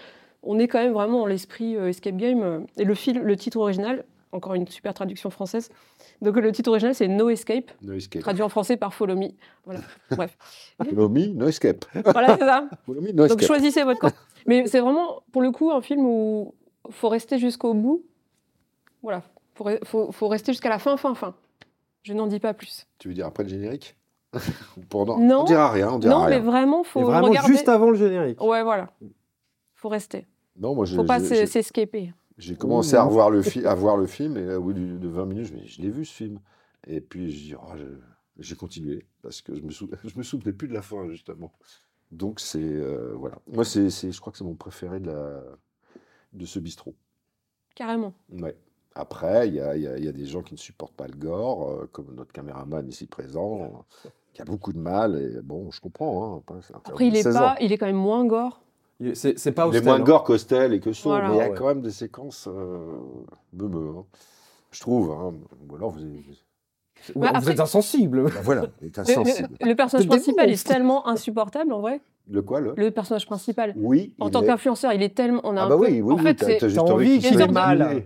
on est quand même vraiment dans l'esprit euh, escape game. euh, Et le film, le titre original, encore une super traduction française. Donc le titre original, c'est No Escape, No escape. traduit en français par Follow Me. Voilà, bref. Follow me, no escape. Voilà, c'est ça. Follow me, no Donc escape. choisissez votre camp. Mais c'est vraiment, pour le coup, un film où faut rester jusqu'au bout. Voilà, faut, faut, faut rester jusqu'à la fin, fin, fin. Je n'en dis pas plus. Tu veux dire après le générique? Pendant Non. On dira rien, on dira Non, mais vraiment, faut vraiment regarder. juste avant le générique. Ouais, voilà. Faut rester. Non, moi, Faut pas s'escaper. J'ai commencé à revoir le, fi- à voir le film et au bout de 20 minutes, je me dis, je l'ai vu ce film. Et puis je dis, oh, j'ai continué parce que je me, sou- je me souvenais plus de la fin justement. Donc c'est euh, voilà. Moi c'est, je crois que c'est mon préféré de la de ce bistrot. Carrément. Ouais. Après, il y a, y y des gens qui ne supportent pas le gore, euh, comme notre caméraman ici présent, qui a beaucoup de mal. Et bon, je comprends. Hein, après, il est 16 pas, ans. il est quand même moins gore. Il- C'est c'est pas Il est moins hein. gore qu'Hostel et que Saw, Voilà. mais il y a Ah ouais. quand même des séquences euh, meumeux, hein. je trouve. Hein. Ou alors vous, Bah, Vous après- êtes insensible. Bah voilà, il est insensible. le- le personnage principal est tellement insupportable en vrai. Le quoi, le Le personnage principal. Oui. En il tant est- qu'influenceur, il est tellement. On a Ah un bah peu- oui, oui, en oui, fait, t'as- c'est. t'as juste t'as envie qu'il ait mal.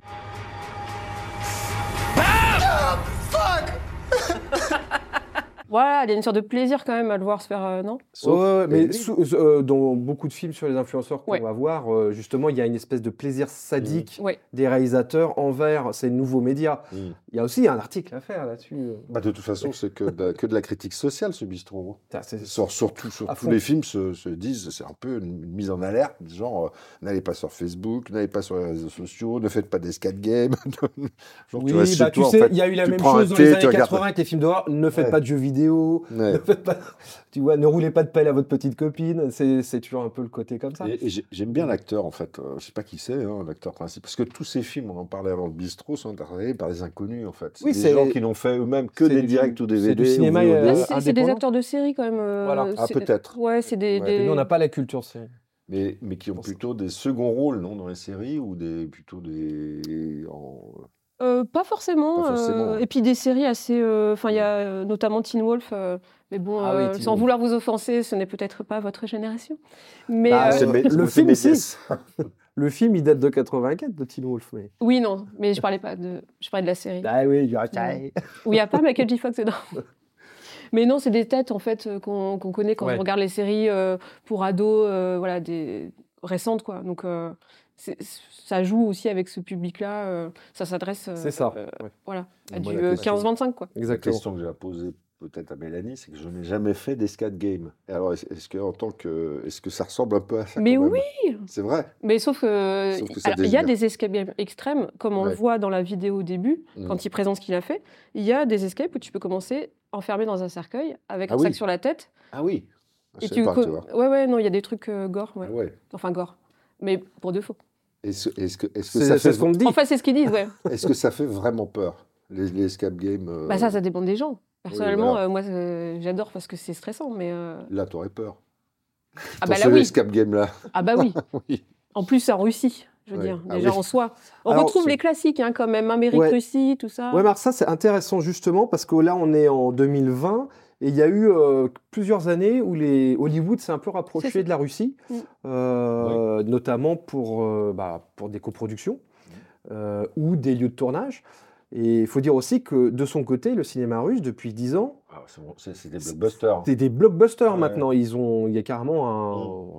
Voilà, il y a une sorte de plaisir quand même à le voir se faire. euh, non? Sauf- Ouais, mais sous- euh, dans beaucoup de films sur les influenceurs qu'on Ouais. va voir, euh, justement, il y a une espèce de plaisir sadique Ouais. des réalisateurs envers ces nouveaux médias. Mm. Il y a aussi un article à faire là-dessus. euh. Bah, de toute façon, c'est que, de- que de la critique sociale, ce bistrot. C'est- Sur, surtout, sur tous fond. les films se, se disent, c'est un peu une, mise en alerte, genre, euh, n'allez pas sur Facebook, n'allez pas sur les réseaux sociaux, ne faites pas d'escape game. genre, Oui, tu bah, tu toi, en sais, fait. il y a eu la Tu même chose dans les tu années regardes- 80 avec les films d'horreur. Ne faites Ouais. pas de jeux vidéo, Ouais. ne faites pas, tu vois, ne roulez pas de pelle à votre petite copine. C'est c'est toujours un peu le côté comme ça. Et, et j'ai- j'aime bien l'acteur, en fait. Euh, je sais pas qui c'est, hein, l'acteur principal. Parce que tous ces films, on en parlait avant le bistrot, sont interprétés par des inconnus, en fait. C'est Oui, des c'est- gens qui n'ont fait eux-mêmes que c'est des du- directs ou c'est du DVD. cinéma, ou VOD. euh, c'est- c'est des acteurs de série quand même. euh, Voilà. Ah, c'est- peut-être. Ouais, c'est des. Ouais. des- Nous, on n'a pas la culture série. mais, mais qui ont plutôt des seconds rôles, non, dans les séries, ou des, plutôt des... en- Euh, pas forcément. Pas forcément. euh, et puis des séries assez. euh, Enfin, il y a euh, notamment Teen Wolf. euh, mais bon, Ah oui, euh, sans Wolf. vouloir vous offenser, ce n'est peut-être pas votre génération. Mais Bah, euh, le film, si. Le film, il date de 84 de Teen Wolf. Mais... oui, non. Mais je parlais pas de. Je parlais de la série. Ah oui, il y a où il n'y a pas Michael J. Fox dedans. Mais non, c'est des têtes en fait qu'on connaît quand Ouais. on regarde les séries euh, pour ados, euh, voilà, des récentes quoi. Donc euh, ça joue aussi avec ce public-là. euh, ça s'adresse. euh, C'est ça. euh, ouais. voilà, à du la euh, question- 15-25 quoi. La Exactement. question que j'ai à poser peut-être à Mélanie, c'est que je n'ai jamais fait d'escape game. Et alors, est-ce que en tant que, est-ce que ça ressemble un peu à ça Mais oui C'est vrai. Mais sauf que il y a des escape games extrêmes, comme on le voit dans la vidéo au début, Mm. quand il présente ce qu'il a fait. Il y a des escapes où tu peux commencer enfermé dans un cercueil avec Ah un oui. sac sur la tête. Ah oui. Je Et sais tu pas, tu vois. ouais ouais non, il y a des trucs euh, gore, ouais. Ah ouais. enfin gore, mais pour de faux. Est-ce est-ce que, est-ce que, C'est ça c'est fait, ce qu'on me dit. Enfin, c'est ce qu'ils disent, ouais. est-ce que ça fait vraiment peur, les, les escape games euh, Bah ça, ça dépend des gens. Personnellement, voilà. euh, moi, euh, j'adore parce que c'est stressant, mais euh, Là, t'aurais peur. ah Dans bah là ce oui, escape game-là. ah bah oui. oui. En plus, c'est en Russie, je veux Ouais. dire, Ah déjà oui. en soi. On Alors, retrouve les classiques, hein, quand même, Amérique, Ouais. Russie, tout ça. Ouais, mais alors ça, c'est intéressant justement parce que là, on est en 2020 et il y a eu euh, plusieurs années où les Hollywood s'est un peu rapproché de la Russie, Mm. euh, notamment pour, euh, bah, pour des coproductions euh, ou des lieux de tournage. Et il faut dire aussi que de son côté, le cinéma russe, depuis 10 ans, Ah, c'est bon, c'est des blockbusters. c'est des blockbusters Ouais. maintenant. Ils ont, il y a carrément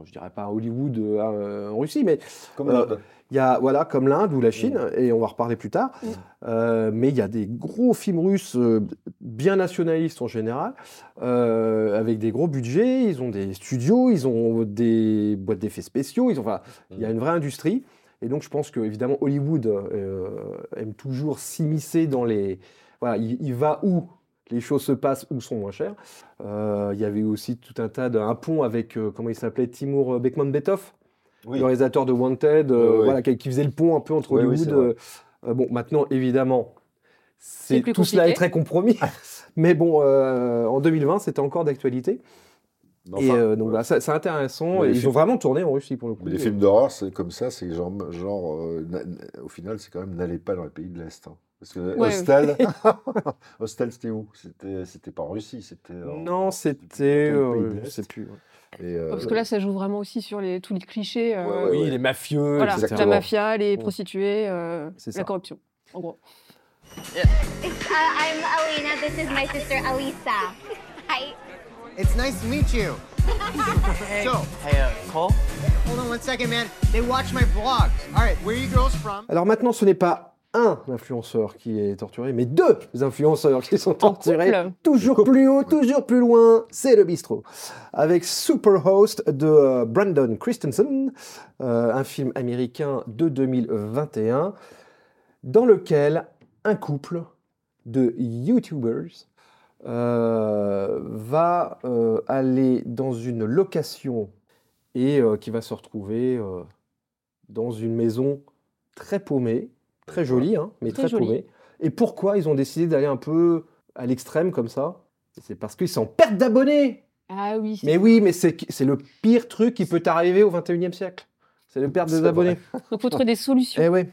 un, je dirais pas un Hollywood euh, en Russie, mais Comme Euh, l'Inde. il y a, voilà, comme l'Inde ou la Chine, et on va reparler plus tard. Mm. Euh, mais il y a des gros films russes euh, bien nationalistes en général, euh, avec des gros budgets. Ils ont des studios, ils ont des boîtes d'effets spéciaux. Ils ont, enfin, il y a une vraie industrie. Et donc, je pense que évidemment Hollywood euh, aime toujours s'immiscer dans les. Voilà, il, il va où les choses se passent ou sont moins chères. Euh, il y avait aussi tout un tas de un pont avec euh, comment il s'appelait Timur Bekmambetov Oui. le réalisateur de Wanted, euh, ouais. voilà, qui, qui faisait le pont un peu entre oui, Hollywood. euh, euh, bon, maintenant, évidemment, C'est c'est plus tout cela est très compromis. Mais bon, euh, en 2020, c'était encore d'actualité. Mais et enfin, euh, donc voilà, c'est c'est intéressant. Et ils films- ont vraiment tourné en Russie pour le coup. Mais les films d'horreur, c'est comme ça, c'est genre, genre euh, na- na- au final, c'est quand même n'allez pas dans les pays de l'Est. hein. Parce que Ouais. Hostel, Hostel, c'était où? C'était, c'était pas en Russie, c'était. Non, c'était euh, je l'Est. sais plus. ouais. Et, euh, Parce que là, ça joue vraiment aussi sur les, tous les clichés. euh, Ouais, ouais, oui, les mafieux, Voilà, etc. la mafia, les Ouais. prostituées, euh, la corruption. en gros. It's, uh, I'm Alina. This is my sister Alisa. Hi. It's nice to meet you. So, Hey, uh, Cole? hold on one second, man. They watch my vlogs. All right, where are you girls from? Alors maintenant, ce n'est pas un influenceur qui est torturé, mais deux influenceurs qui sont torturés. Toujours plus haut, toujours plus loin, c'est le bistrot. Avec Superhost de euh, Brandon Christensen, euh, un film américain de 2021, dans lequel un couple de YouTubers euh, va euh, aller dans une location et euh, qui va se retrouver dans une maison très paumée, très jolie, hein, mais Très très, jolie. paumée. Et pourquoi ils ont décidé d'aller un peu à l'extrême comme ça? C'est parce qu'ils sont en perte d'abonnés Ah oui. Mais oui, mais c'est le pire truc qui peut t'arriver au 21e siècle. C'est le perte des abonnés. Donc faut trouver des solutions. Eh ouais.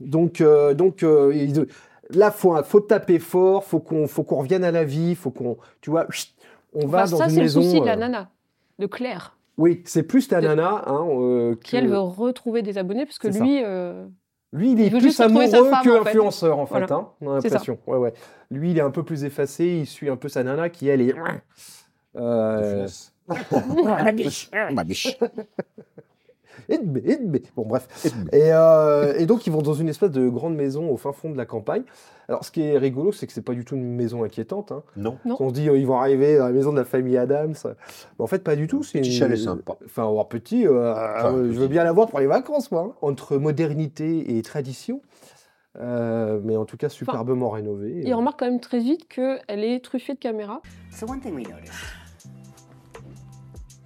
Donc, donc euh, il- là, faut, faut taper fort, faut qu'on faut qu'on revienne à la vie, faut qu'on, tu vois, chut, on va Enfin, dans ça, une c'est le maison. souci de la euh, nana, de Claire, Oui, c'est plus la De- nana hein, euh, qui elle veut retrouver des abonnés parce que ça. lui, euh, Lui, il est Il plus amoureux que en fait. influenceur, en fait. Voilà. hein, on a C'est ça. l'impression. Ouais, ouais. Lui, il est un peu plus effacé. Il suit un peu sa nana qui, elle, est. Euh, Ma biche. Ma biche. Edme, Edme. Bon, bref. Et, euh, et donc, ils vont dans une espèce de grande maison au fin fond de la campagne. Alors, ce qui est rigolo, c'est que c'est pas du tout une maison inquiétante. hein. Non. Non. On se dit, euh, ils vont arriver dans la maison de la famille Adams. Mais en fait, pas du tout. C'est Petit une- chalet sympa. Enfin, avoir petit, euh, Enfin, euh, je veux petit. bien l'avoir pour les vacances, moi. hein. Entre modernité et tradition. Euh, mais en tout cas, superbement rénové. il remarque quand même très vite qu'elle est truffée de caméras. So one thing we noticed.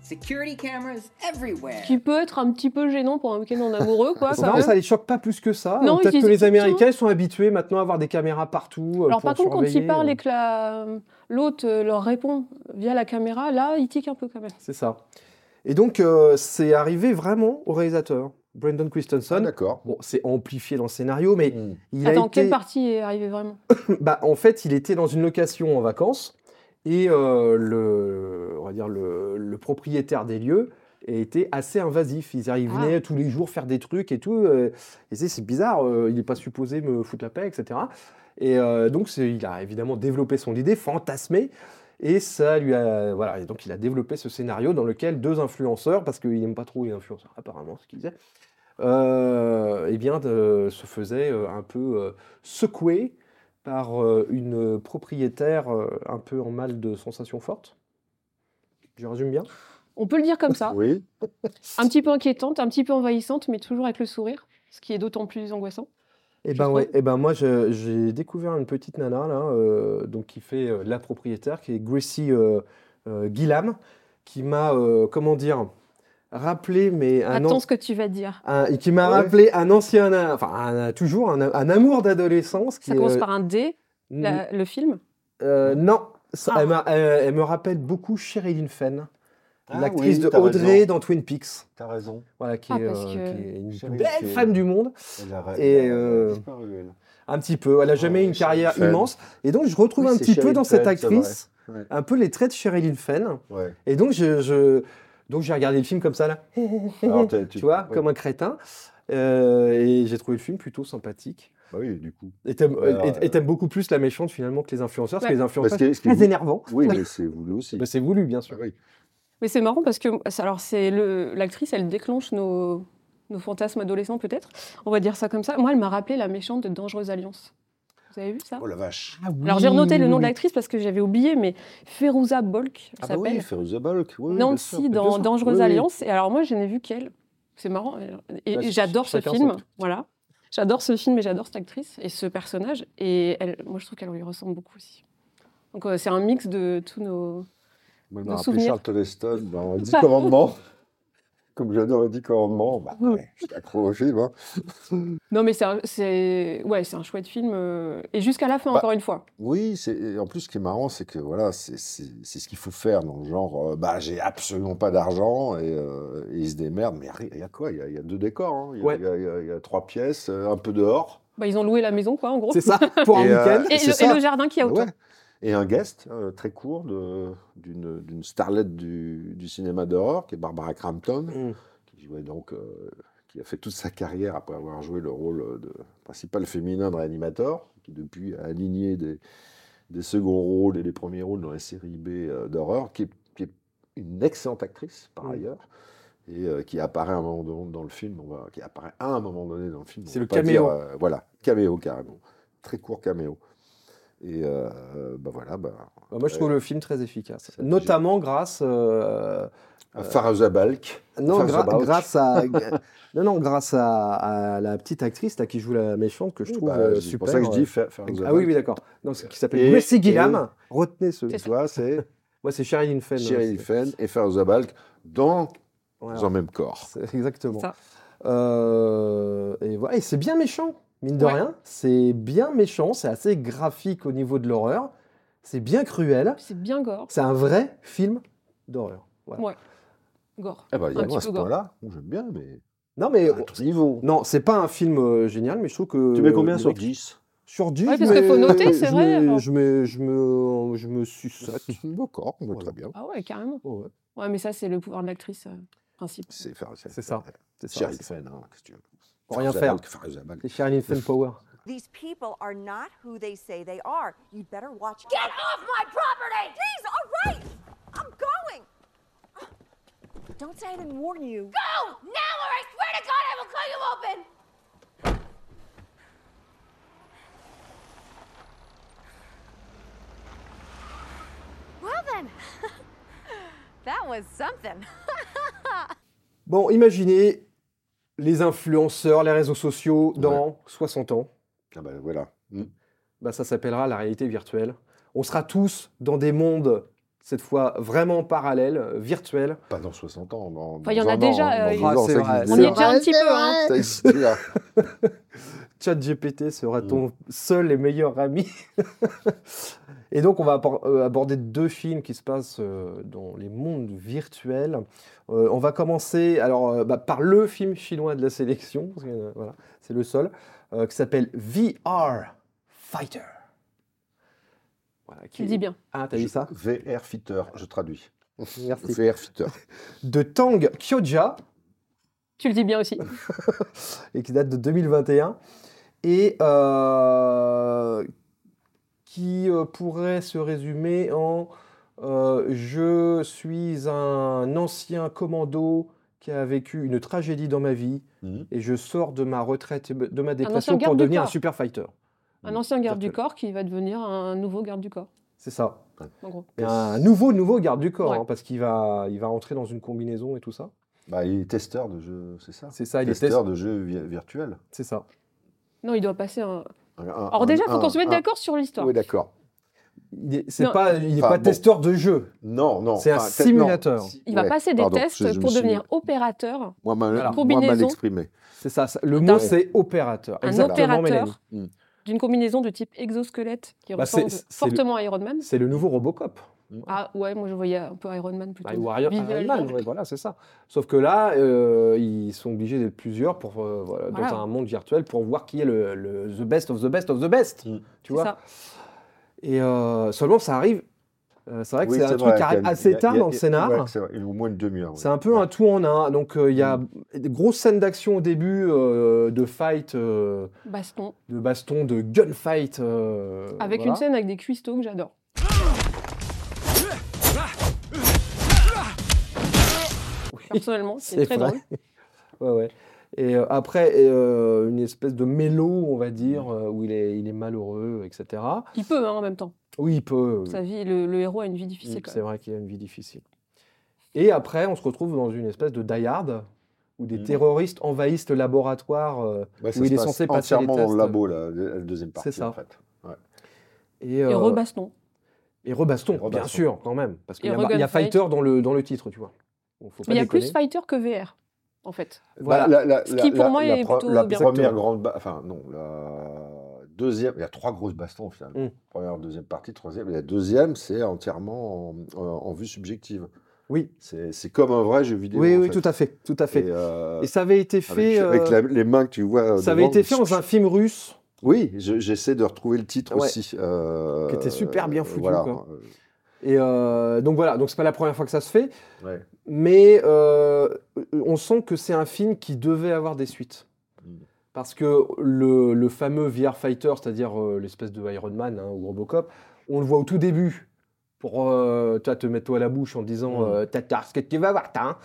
Security cameras everywhere. qui peut être un petit peu gênant pour un week-end en amoureux, quoi. quand Non, ça les choque pas plus que ça. Non, Peut-être ils que les Américains ils sont habitués maintenant à avoir des caméras partout. euh, Alors pour par contre, quand ils parlent euh, et que la- l'autre euh, leur répond via la caméra, là, il tique un peu quand même. C'est ça. Et donc, euh, c'est arrivé vraiment au réalisateur, Brandon Ah, Christensen. D'accord. bon, c'est amplifié dans le scénario, mais Mm. il a Attends, été. quelle partie est arrivée vraiment? Bah, en fait, il était dans une location en vacances et euh, le, on va dire le, le propriétaire des lieux était assez invasif. Ils ils Ah. tous les jours faire des trucs et tout. euh, et c'est bizarre, euh, il n'est pas supposé me foutre la paix, etc. Et euh, donc, il a évidemment développé son idée, fantasmé. Et ça lui a. Voilà, et donc il a développé ce scénario dans lequel deux influenceurs, parce qu'il n'aime pas trop les influenceurs, apparemment, ce qu'il disait, eh bien, de- se faisaient un peu secouer par euh, une propriétaire euh, un peu en mal de sensations fortes. Je résume bien? On peut le dire comme ça. Oui. Un petit peu inquiétante, un petit peu envahissante, mais toujours avec le sourire, ce qui est d'autant plus angoissant. Eh ben, ouais, eh ben moi, j'ai découvert une petite nana, là, euh, donc, qui fait euh, la propriétaire, qui est Gracie euh, euh, Gillam, qui m'a, euh, comment dire, rappelé, mais un, Attends an- ce que tu vas dire. un- et qui m'a Ouais. rappelé un ancien, enfin, un- toujours un, un amour d'adolescence. qui Ça commence euh, par un D, la- le film. euh, non, ça- Ah. elle, m'a- elle- elle me rappelle beaucoup Sherilyn Fenn, Ah l'actrice oui, de Audrey raison. dans Twin Peaks. T'as raison. Voilà, qui, Ah, est, euh, que- qui est une belle femme du monde. Elle a, Et, elle a disparu, elle. Un petit peu. Elle a jamais Ouais, eu une carrière Fenn. immense. Et donc, je retrouve Oui, un petit peu dans cette Fenn, actrice Ouais. un peu les traits de Sherilyn Fenn. Ouais. Et donc, je, je- donc j'ai regardé le film comme ça, là. Alors, tu vois, ouais. comme un crétin. Euh, et j'ai trouvé le film plutôt sympathique. Bah oui, du coup. Et t'aimes t'aimes beaucoup plus la méchante, finalement, que les influenceurs. Parce que les influenceurs, c'est est très énervant. Oui, mais c'est voulu aussi. Bah, c'est voulu, bien sûr. Ah oui. Mais c'est marrant parce que alors c'est le l'actrice, elle déclenche nos nos fantasmes adolescents peut-être. On va dire ça comme ça. Moi, elle m'a rappelé la méchante de Dangereuse Alliance. Vous avez vu ça Oh la vache. Alors j'ai renoté le nom de l'actrice parce que j'avais oublié, mais Ferouza Bolk, Ah bah s'appelle. oui, oui, bien Nancy dans. Dangereuse. Alliance. Et alors moi, je n'ai vu qu'elle. C'est marrant. Et, Bah, j'adore ce film. son. Voilà. J'adore ce film et j'adore cette actrice et ce personnage. Et elle, moi, je trouve qu'elle lui ressemble beaucoup aussi. Donc euh, c'est un mix de tous nos. Moi, je me rappelle. Charlton Heston dans Les Dix Commandements. Comme j'adore les Dix Commandements, bah, ouais, j'étais accro au film. hein. Non, mais c'est un- c'est ouais, c'est un chouette film. euh, Et jusqu'à la fin, Bah, encore une fois. Oui, c'est et en plus, ce qui est marrant, c'est que voilà, c'est ce qu'il faut faire dans le genre, euh, bah, j'ai absolument pas d'argent et, euh, et ils se démerdent. Mais il y a quoi? Il y a, il y a deux décors. hein. Il y, a- Ouais. y y trois pièces, un peu dehors. Bah, ils ont loué la maison, quoi, en gros. C'est ça, pour un Et, euh, week-end. Et, ça. et le jardin qu'il y a autour. Ouais. Et un guest euh, très court d'une starlette du, du cinéma d'horreur, qui est Barbara Crampton, Mm. qui jouait donc, euh, qui a fait toute sa carrière après avoir joué le rôle de principal féminin de Reanimator, qui depuis a aligné des, des seconds rôles et des premiers rôles dans les séries B euh, d'horreur, qui, est- qui est une excellente actrice par Mm. ailleurs. Et euh, qui apparaît à un moment donné dans le film, on va, qui apparaît à un moment donné dans le film. on C'est le caméo. dire, euh, voilà, caméo carrément. Très court caméo. Et euh, bah voilà, bah, Bah, moi, je trouve le film très efficace. Notamment grâce. euh, à Farouza Balk. Non, gra- Balk. grâce à. non, non, grâce à, à la petite actrice là, qui joue la méchante que je trouve Bah, euh, c'est super. pour ça que je dis euh, Fa- Farouza Ah oui, Balk. oui, d'accord. Non, c'est- qui s'appelle et- Gillam. Retenez ce. Tu vois, c'est Moi, c'est Sherilyn Fenn. Sheryl c'est- Fenn et Farouza Balk dans voilà. un même corps. Exactement. Ça. Euh, et voilà, et c'est bien méchant, mine de Ouais. rien. C'est bien méchant, c'est assez graphique au niveau de l'horreur. C'est bien cruel. C'est bien gore. C'est un vrai film d'horreur. Voilà. Ouais. Gore. Eh ben, il y Un a petit moi à ce point-là, j'aime bien, mais Non, mais à niveau. non, c'est pas un film euh, génial, mais je trouve que. Tu mets combien sur mec- 10 Sur 10 Ouais, parce qu'il mets- faut noter, c'est je vrai, mets-. Je me, je me, je me suçote. D'accord, on va Voilà. très bien. Ah ouais, carrément. Oh, ouais. Ouais, mais ça, c'est le pouvoir de l'actrice euh, principe. C'est faire- C'est ça. C'est ça, c'est ça. Fenn, hein, qu'est-ce que tu veux. Faut rien faire. C'est Sherilyn Fenn Power. These people are not who they say they are. You'd better watch. Get off my property! Please, all right. I'm going. Don't say I didn't warn you. Go! Now or I swear to God I will cut you open! Well then, that was something. Bon, imaginez les influenceurs, les réseaux sociaux dans 60 ans. Ah ben voilà. Hmm. Bah, ça s'appellera la réalité virtuelle. On sera tous dans des mondes, cette fois vraiment parallèles, euh, virtuels. Pas dans 60 ans. Dans, Enfin, il y en a déjà, euh, Ah, ans, c'est vrai, On y est déjà un petit peu, hein. Chat GPT sera ton seul et meilleur ami. et donc, on va euh, aborder deux films qui se passent euh, dans les mondes virtuels. Euh, on va commencer alors, bah, par le film chinois de la sélection, parce que, euh, voilà, c'est le seul, euh, qui s'appelle VR Fighter. Voilà, qui- Tu le dis bien. Ah, t'as vu ça VR Fitter, je traduis. Merci. VR Fitter. De Tang Kyoja, Tu le dis bien aussi. et qui date de 2021, et euh, qui euh, pourrait se résumer en euh, Je suis un ancien commando qui a vécu une tragédie dans ma vie, Mhm. et je sors de ma retraite, de ma dépression pour devenir un super fighter. Un ancien garde du corps qui va devenir un nouveau garde du corps, C'est ça. en gros. Et un nouveau, nouveau garde du corps, Ouais. hein, parce qu'il va, il va rentrer dans une combinaison et tout ça. Bah, il est testeur de jeux, c'est ça? C'est ça, il est Testeur test- de jeux vi- virtuels. C'est ça. Non, il doit passer un. Un- Alors un- déjà, il faut qu'on se mette d'accord sur l'histoire. Oui, d'accord. Il est- C'est Non. pas, il n'est Enfin, pas bon. testeur de jeu. Non, non. C'est un enfin, peut-être- non. simulateur. Si- Il va ouais, passer des pardon, tests je- je me pour suis- devenir opérateur, Moi, mal, moi, mal Combinaison. exprimé. C'est ça. ça- Le mot, c'est opérateur. un Exactement, opérateur. D'une combinaison de type exosquelette qui Bah, ressemble c'est le- fortement à Iron Man. C'est le nouveau Robocop. Ah ouais, moi je voyais un peu Iron Man plutôt. Bah, ou Iron. Man, ouais, voilà, c'est ça. Sauf que là, euh, ils sont obligés d'être plusieurs pour, euh, voilà, Voilà. dans un monde virtuel pour voir qui est le, le- the best of the best of the best. Mm. Tu vois ça. Et euh, seulement, ça arrive. Euh, c'est vrai que Oui, c'est un truc qui arrive assez tard dans le scénar. ouais, c'est au moins une demi-heure. C'est un peu un tout en un. Donc, euh, il y a des grosses scènes d'action au début, euh, de fight, euh, Baston. de baston, de gunfight. euh, Avec voilà. une scène avec des cuistots que j'adore. Personnellement, c'est C'est très vrai. drôle. Ouais, ouais. Et euh, après, euh, une espèce de mélo, on va dire, euh, où il est, il est malheureux, etc. Il peut hein, en même temps. Oui, il peut. oui. Sa vie, le, le héros a une vie difficile C'est vrai qu'il a une vie difficile. Et après, on se retrouve dans une espèce de die-hard, où des Mhm. terroristes envahissent le laboratoire euh, Ouais, ça où il est censé passer les entièrement tests. dans le labo, là, la deuxième partie, ça. en fait. Ouais. Et, Et euh, rebaston. et rebaston, Et bien rebaston. sûr, quand même. Parce qu'il y, a- y fighter dans le, dans le titre, tu vois. Bon, faut pas Mais il y a plus fighter que VR, en fait. Voilà. Bah, la, la- Ce qui, la- pour la- moi, la est plutôt la bien. première grande, ba- enfin non, la deuxième, il y a trois grosses bastons au final. Mm. Première, deuxième partie, troisième. Et la deuxième, c'est entièrement en, vue subjective. Oui, C'est comme un vrai jeu vidéo. oui, en oui, fait. tout à fait, tout à fait. Et, euh, Et ça avait été fait, avec euh, la- les mains que tu vois. ça avait été fait dans un film russe. Oui, je- j'essaie de retrouver le titre Ouais. aussi. euh, Qui était super bien foutu, Voilà. quoi. Et euh, donc voilà, donc c'est pas la première fois que ça se fait, Ouais. mais euh, on sent que c'est un film qui devait avoir des suites. Mm. Parce que le, le fameux VR Fighter, c'est-à-dire euh, l'espèce de Iron Man hein, ou Robocop, on le voit au tout début pour euh, toi, te mettre toi à la bouche en disant Mm. euh, Tata, ce que tu vas voir, t'as, hein.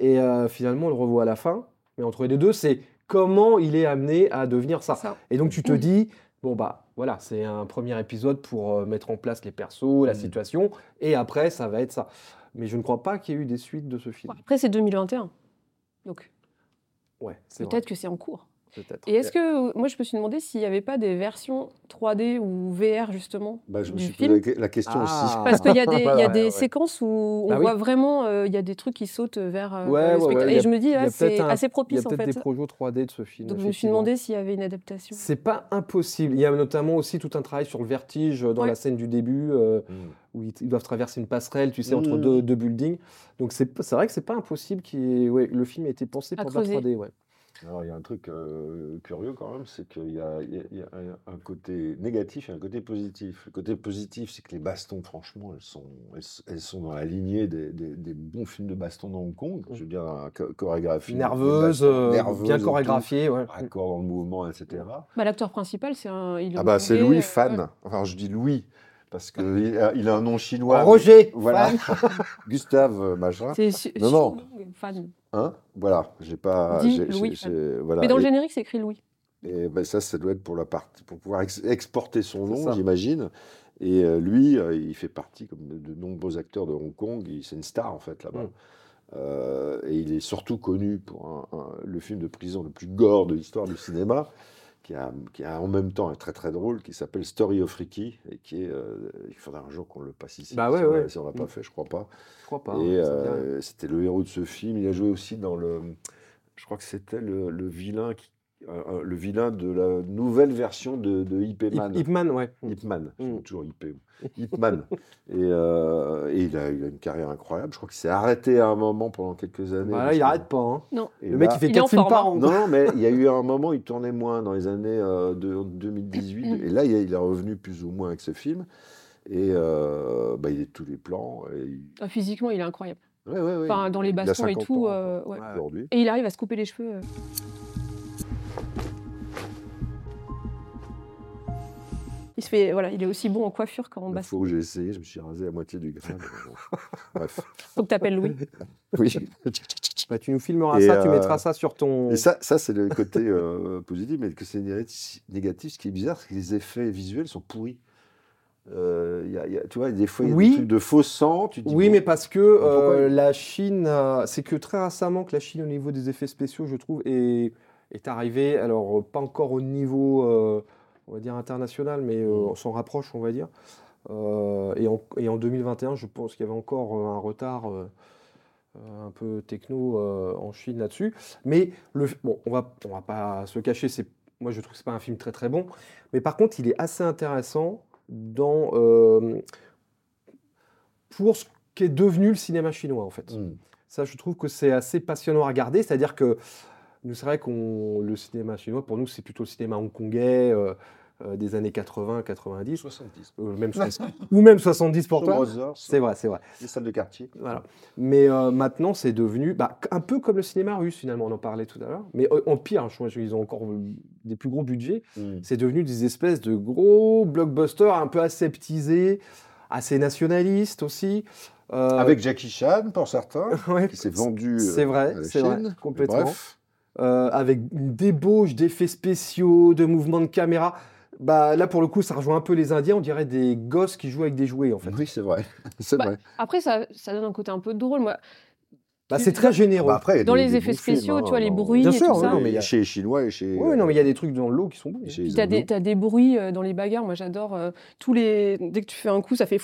Et euh, finalement, on le revoit à la fin. Mais entre les deux, c'est comment il est amené à devenir ça. Ça. Et donc tu te dis, bon bah voilà, c'est un premier épisode pour euh, mettre en place les persos, la Mm. situation, et après ça va être ça. Mais je ne crois pas qu'il y ait eu des suites de ce film. Après, c'est 2021. Donc, Ouais, c'est vrai. peut-être que c'est en cours. Peut-être. Et est-ce que, moi, je me suis demandé s'il n'y avait pas des versions 3D ou VR, justement, Bah, je me du suis film posé la question aussi. Ah. Parce qu'il y a des, il y a Ouais, des ouais. séquences où on Ah oui. voit vraiment, euh, il y a des trucs qui sautent vers, euh, Ouais, le y Et a- je me dis, il y a là, peut-être c'est un- assez Il y a propice, en peut-être fait. des projets 3D de ce film. Donc, je me suis demandé s'il y avait une adaptation. C'est pas impossible. Il y a notamment aussi tout un travail sur le vertige euh, dans Ouais. la scène du début, euh, Mm. où ils, doivent traverser une passerelle, tu sais, entre Mm. deux, deux buildings. Donc c'est c'est vrai que c'est pas impossible ait- ouais, le film ait été pensé À pour la creuser. 3D. Ouais. Alors, il y a un truc euh, curieux quand même, c'est qu'il y a, y y un, côté négatif et un côté positif. Le côté positif, c'est que les bastons, franchement, elles sont, elles, sont dans la lignée des, des- des bons films de baston dans Hong Kong. Je veux dire, chorégraphie. Nerveuse, bastons, euh, nerveuse bien chorégraphiée. Ouais. Raccord dans le mouvement, etc. Bah, L'acteur principal, c'est un. il Ah bah c'est Louis euh, Fan. ouais. Enfin, je dis Louis parce qu'il a, il a un nom chinois. mais- Roger, Voilà. Gustave machin. Non, non. Fan. Hein Voilà. J'ai pas. J'ai- Louis j'ai- Fan. j'ai- voilà. Mais dans le générique, c'est écrit Louis. Et ben ça, ça doit être pour la partie, pour pouvoir ex- exporter son C'est nom, ça. j'imagine. Et euh, lui, euh, il fait partie, comme de, de nombreux acteurs de Hong Kong, il- c'est une star en fait là-bas. Mm. Euh, et il est surtout connu pour un- un- le film de prison le plus gore de l'histoire du cinéma, qui a, qui a en même temps un très très drôle, qui s'appelle Story of Ricky, et qui est, euh, il faudra un jour qu'on le passe ici. Bah ouais, si on ouais. Si on l'a pas Mm. fait, je crois pas. Je crois pas. Et euh, c'était le héros de ce film. Il a joué aussi dans le. Je crois que c'était le, le vilain qui, euh, le vilain de la nouvelle version de, de Ip Ip- Man. Ip Man, ouais. Ip Man, je Mm. toujours Ip. Ip Man. et euh, et il, a, il a une carrière incroyable. Je crois qu'il s'est arrêté à un moment pendant quelques années. Bah là, il que- arrête pas. hein. Non. et Le mec, il fait Il est 4 en films par an. Non, mais il y a eu un moment, il tournait moins dans les années euh, de 2018. et là, il est- revenu plus ou moins avec ce film. Et euh, bah, il est de tous les plans. Et il- Ah, physiquement, il est incroyable. Ouais, ouais, ouais. Enfin, dans les bastons et 50 tout. ans, euh. Et il arrive à se couper les cheveux. euh. Il se fait, voilà, il est aussi bon en coiffure qu'en La baston. fois où j'ai essayé, je me suis rasé à moitié du crâne. Bref. Faut que t'appelles Louis. Oui. Bah, tu nous filmeras Et, ça, tu euh, mettras ça sur ton. Et ça, ça c'est le côté euh, positif, mais que c'est négatif, négatif, ce qui est bizarre, c'est que les effets visuels sont pourris. Euh, il y a- il y a- tu vois, des fois, il y a Oui. des trucs de faux sang. Tu te dis, Oui, bon, mais parce que euh, la Chine, euh, c'est que très récemment que la Chine, au niveau des effets spéciaux, je trouve, est, est arrivée, alors pas encore au niveau, euh, on va dire, international, mais euh, Mm. on s'en rapproche, on va dire. Euh, et, en, et en 2021, je pense qu'il y avait encore euh, un retard euh, euh, un peu techno euh, en Chine là-dessus. Mais le, bon, on va, on va pas se cacher, c'est, moi je trouve que c'est pas un film très très bon. Mais par contre, il est assez intéressant dans, euh, pour ce qu'est devenu le cinéma chinois en fait. Hmm. Ça, je trouve que c'est assez passionnant à regarder. C'est-à-dire que nous, c'est vrai qu'on le cinéma chinois, pour nous, c'est plutôt le cinéma hongkongais euh, euh, des années 80, 90, 70. euh, même 60 ou même 70 pour toi. C'est vrai, c'est vrai. Les salles de quartier. Voilà. Mais euh, maintenant, c'est devenu bah, un peu comme le cinéma russe, finalement, on en parlait tout à l'heure. Mais euh, en pire, je crois qu'ils ont encore euh, des plus gros budgets. Hmm. C'est devenu des espèces de gros blockbusters un peu aseptisés, assez nationalistes aussi. Euh, Avec Jackie Chan, pour certains, ouais, qui s'est vendu C'est vrai, à la c'est vrai, complètement. Bref. Euh, avec une débauche d'effets spéciaux, de mouvements de caméra. Bah, là, pour le coup, ça rejoint un peu les Indiens. On dirait des gosses qui jouent avec des jouets, en fait. Oui, c'est vrai. c'est Bah, vrai. Après, ça, ça donne un côté un peu drôle. Moi, Bah, c'est très généreux. Bah, après, dans des- les des effets films, spéciaux, hein, tu vois, les bruits Bien et sûr, tout ça. non, mais il y a- Chez les Chinois et chez. Oui, non, mais il y a des trucs dans l'eau qui sont bons. Puis les t'as des, bruits euh, dans les bagarres. Moi, j'adore euh, tous les. Dès que tu fais un coup, ça fait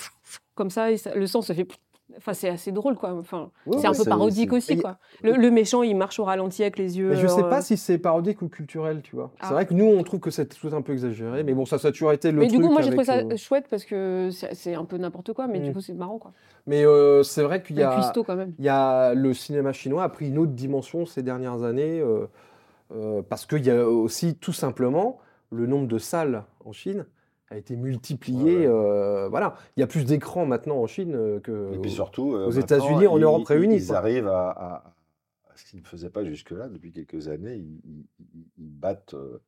comme ça et ça- le sang se fait. Enfin, c'est assez drôle, quoi. Enfin, c'est un peu parodique aussi, quoi. Le, le méchant, il marche au ralenti avec les yeux. Mais je sais euh, pas si c'est parodique ou culturel, tu vois. Ah. C'est vrai que nous, on trouve que c'est tout un peu exagéré, mais bon, ça, ça a toujours été le Mais truc. du coup, moi, j'ai trouvé ça euh, chouette parce que c'est un peu n'importe quoi, mais du Mm. coup, c'est marrant, quoi. Mais euh, c'est vrai qu'il y a, cuistot, quand même. il y a le cinéma chinois a pris une autre dimension ces dernières années euh, euh, parce qu'il y a aussi tout simplement le nombre de salles en Chine a été multiplié. euh, voilà, il y a plus d'écrans maintenant en Chine euh, que Et puis surtout, euh, aux États-Unis, en Europe ils- réunis. Ils arrivent à, à- à ce qu'ils ne faisaient pas jusque-là depuis quelques années. Ils, ils- ils- ils battent, euh,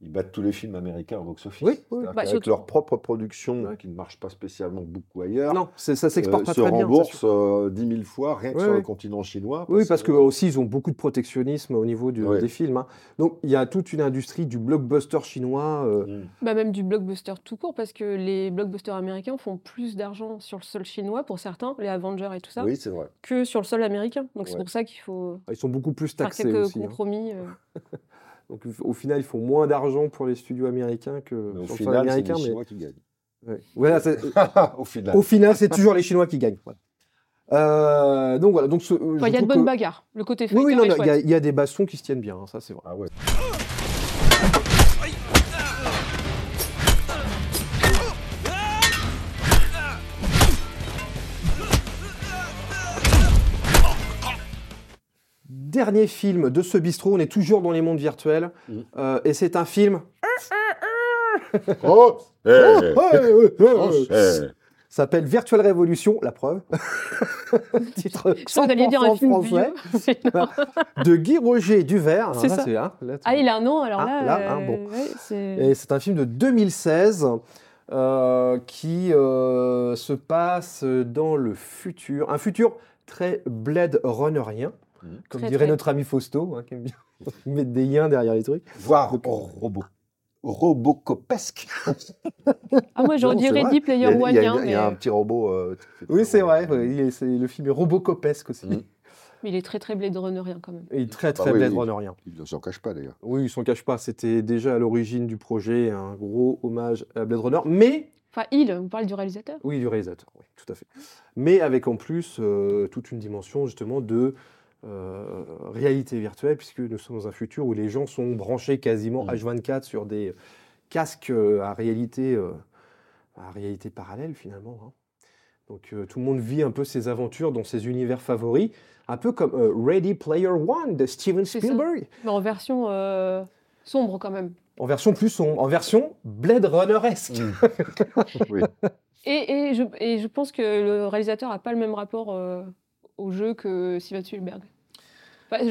ils battent tous les films américains au box-office. Oui, oui. Bah, qu'avec surtout- leur propre production, Ouais. qui ne marche pas spécialement beaucoup ailleurs, Non, ça s'exporte euh, pas se très bien. c'est rembourse euh, 10 000 fois rien que Ouais, sur ouais. le continent chinois. Oui, parce que aussi ils ont beaucoup de protectionnisme au niveau du- des films. hein. Donc il y a toute une industrie du blockbuster chinois. euh, Mm. Bah, même du blockbuster tout court, parce que les blockbusters américains font plus d'argent sur le sol chinois, pour certains, les Avengers et tout ça, Oui, c'est vrai. que sur le sol américain. Donc c'est pour ça qu'il faut Ils sont beaucoup plus faire taxés quelques aussi. hein. compromis. euh. Donc au final, ils font moins d'argent pour les studios américains que Mais au final, c'est les américain. mais- Chinois qui gagnent. Ouais. Voilà, au final. au final, c'est toujours les Chinois qui gagnent. Voilà. Euh, donc voilà. Donc ce- Enfin, je il y a de bonnes que- bagarres. Le côté Oui, oui, non, est non, il y, a- chouette. il y a des bastons qui se tiennent bien, hein, ça c'est vrai. Ah ouais. Dernier film de ce bistrot, on est toujours dans les mondes virtuels, Mhm. euh, et c'est un film. Oh, Oh, oh, eh. s'appelle Virtual Révolution, la preuve. Titre Je crois que vous alliez dire un 100% film français de Guy Roger Duvert. C'est Alors là, ça. hein, là, Ah, il a un nom, alors Ah, là. là, hein, euh, bon. ouais, c'est- Et c'est un film de 2016 euh, qui euh, se passe dans le futur, un futur très Blade Runnerien, Mhm. comme Très, dirait très. notre ami Fausto, hein, qui aime bien mettre des liens derrière les trucs. Voire robot. Robocopesque. Ah, moi, j'aurais Non, dit Player a, il One, y a- hein, il y a un petit robot. euh, Oui, c'est vrai, il est- le film est Robocopesque aussi. Mhm. mais il est très, très Blade Runnerien quand même. Et il est très Ah très oui, Blade oui. Runnerien. Il ne s'en cache pas d'ailleurs. Oui, il s'en cache pas, c'était déjà à l'origine du projet un gros hommage à Blade Runner, mais Enfin, il, on parle du réalisateur. Oui, du réalisateur, oui, tout à fait. Mais avec en plus euh, toute une dimension justement de euh, réalité virtuelle, puisque nous sommes dans un futur où les gens sont branchés quasiment Mhm. H24 sur des casques euh, à réalité, euh, à réalité parallèle finalement. hein. Donc euh, tout le monde vit un peu ses aventures dans ses univers favoris, un peu comme euh, Ready Player One de Steven. Spielberg, Mais en version euh, sombre quand même. en version plus sombre, en version Blade Runner-esque. Oui. Et, et, je, et je pense que le réalisateur n'a pas le même rapport euh, au jeu que Steven Spielberg. Enfin,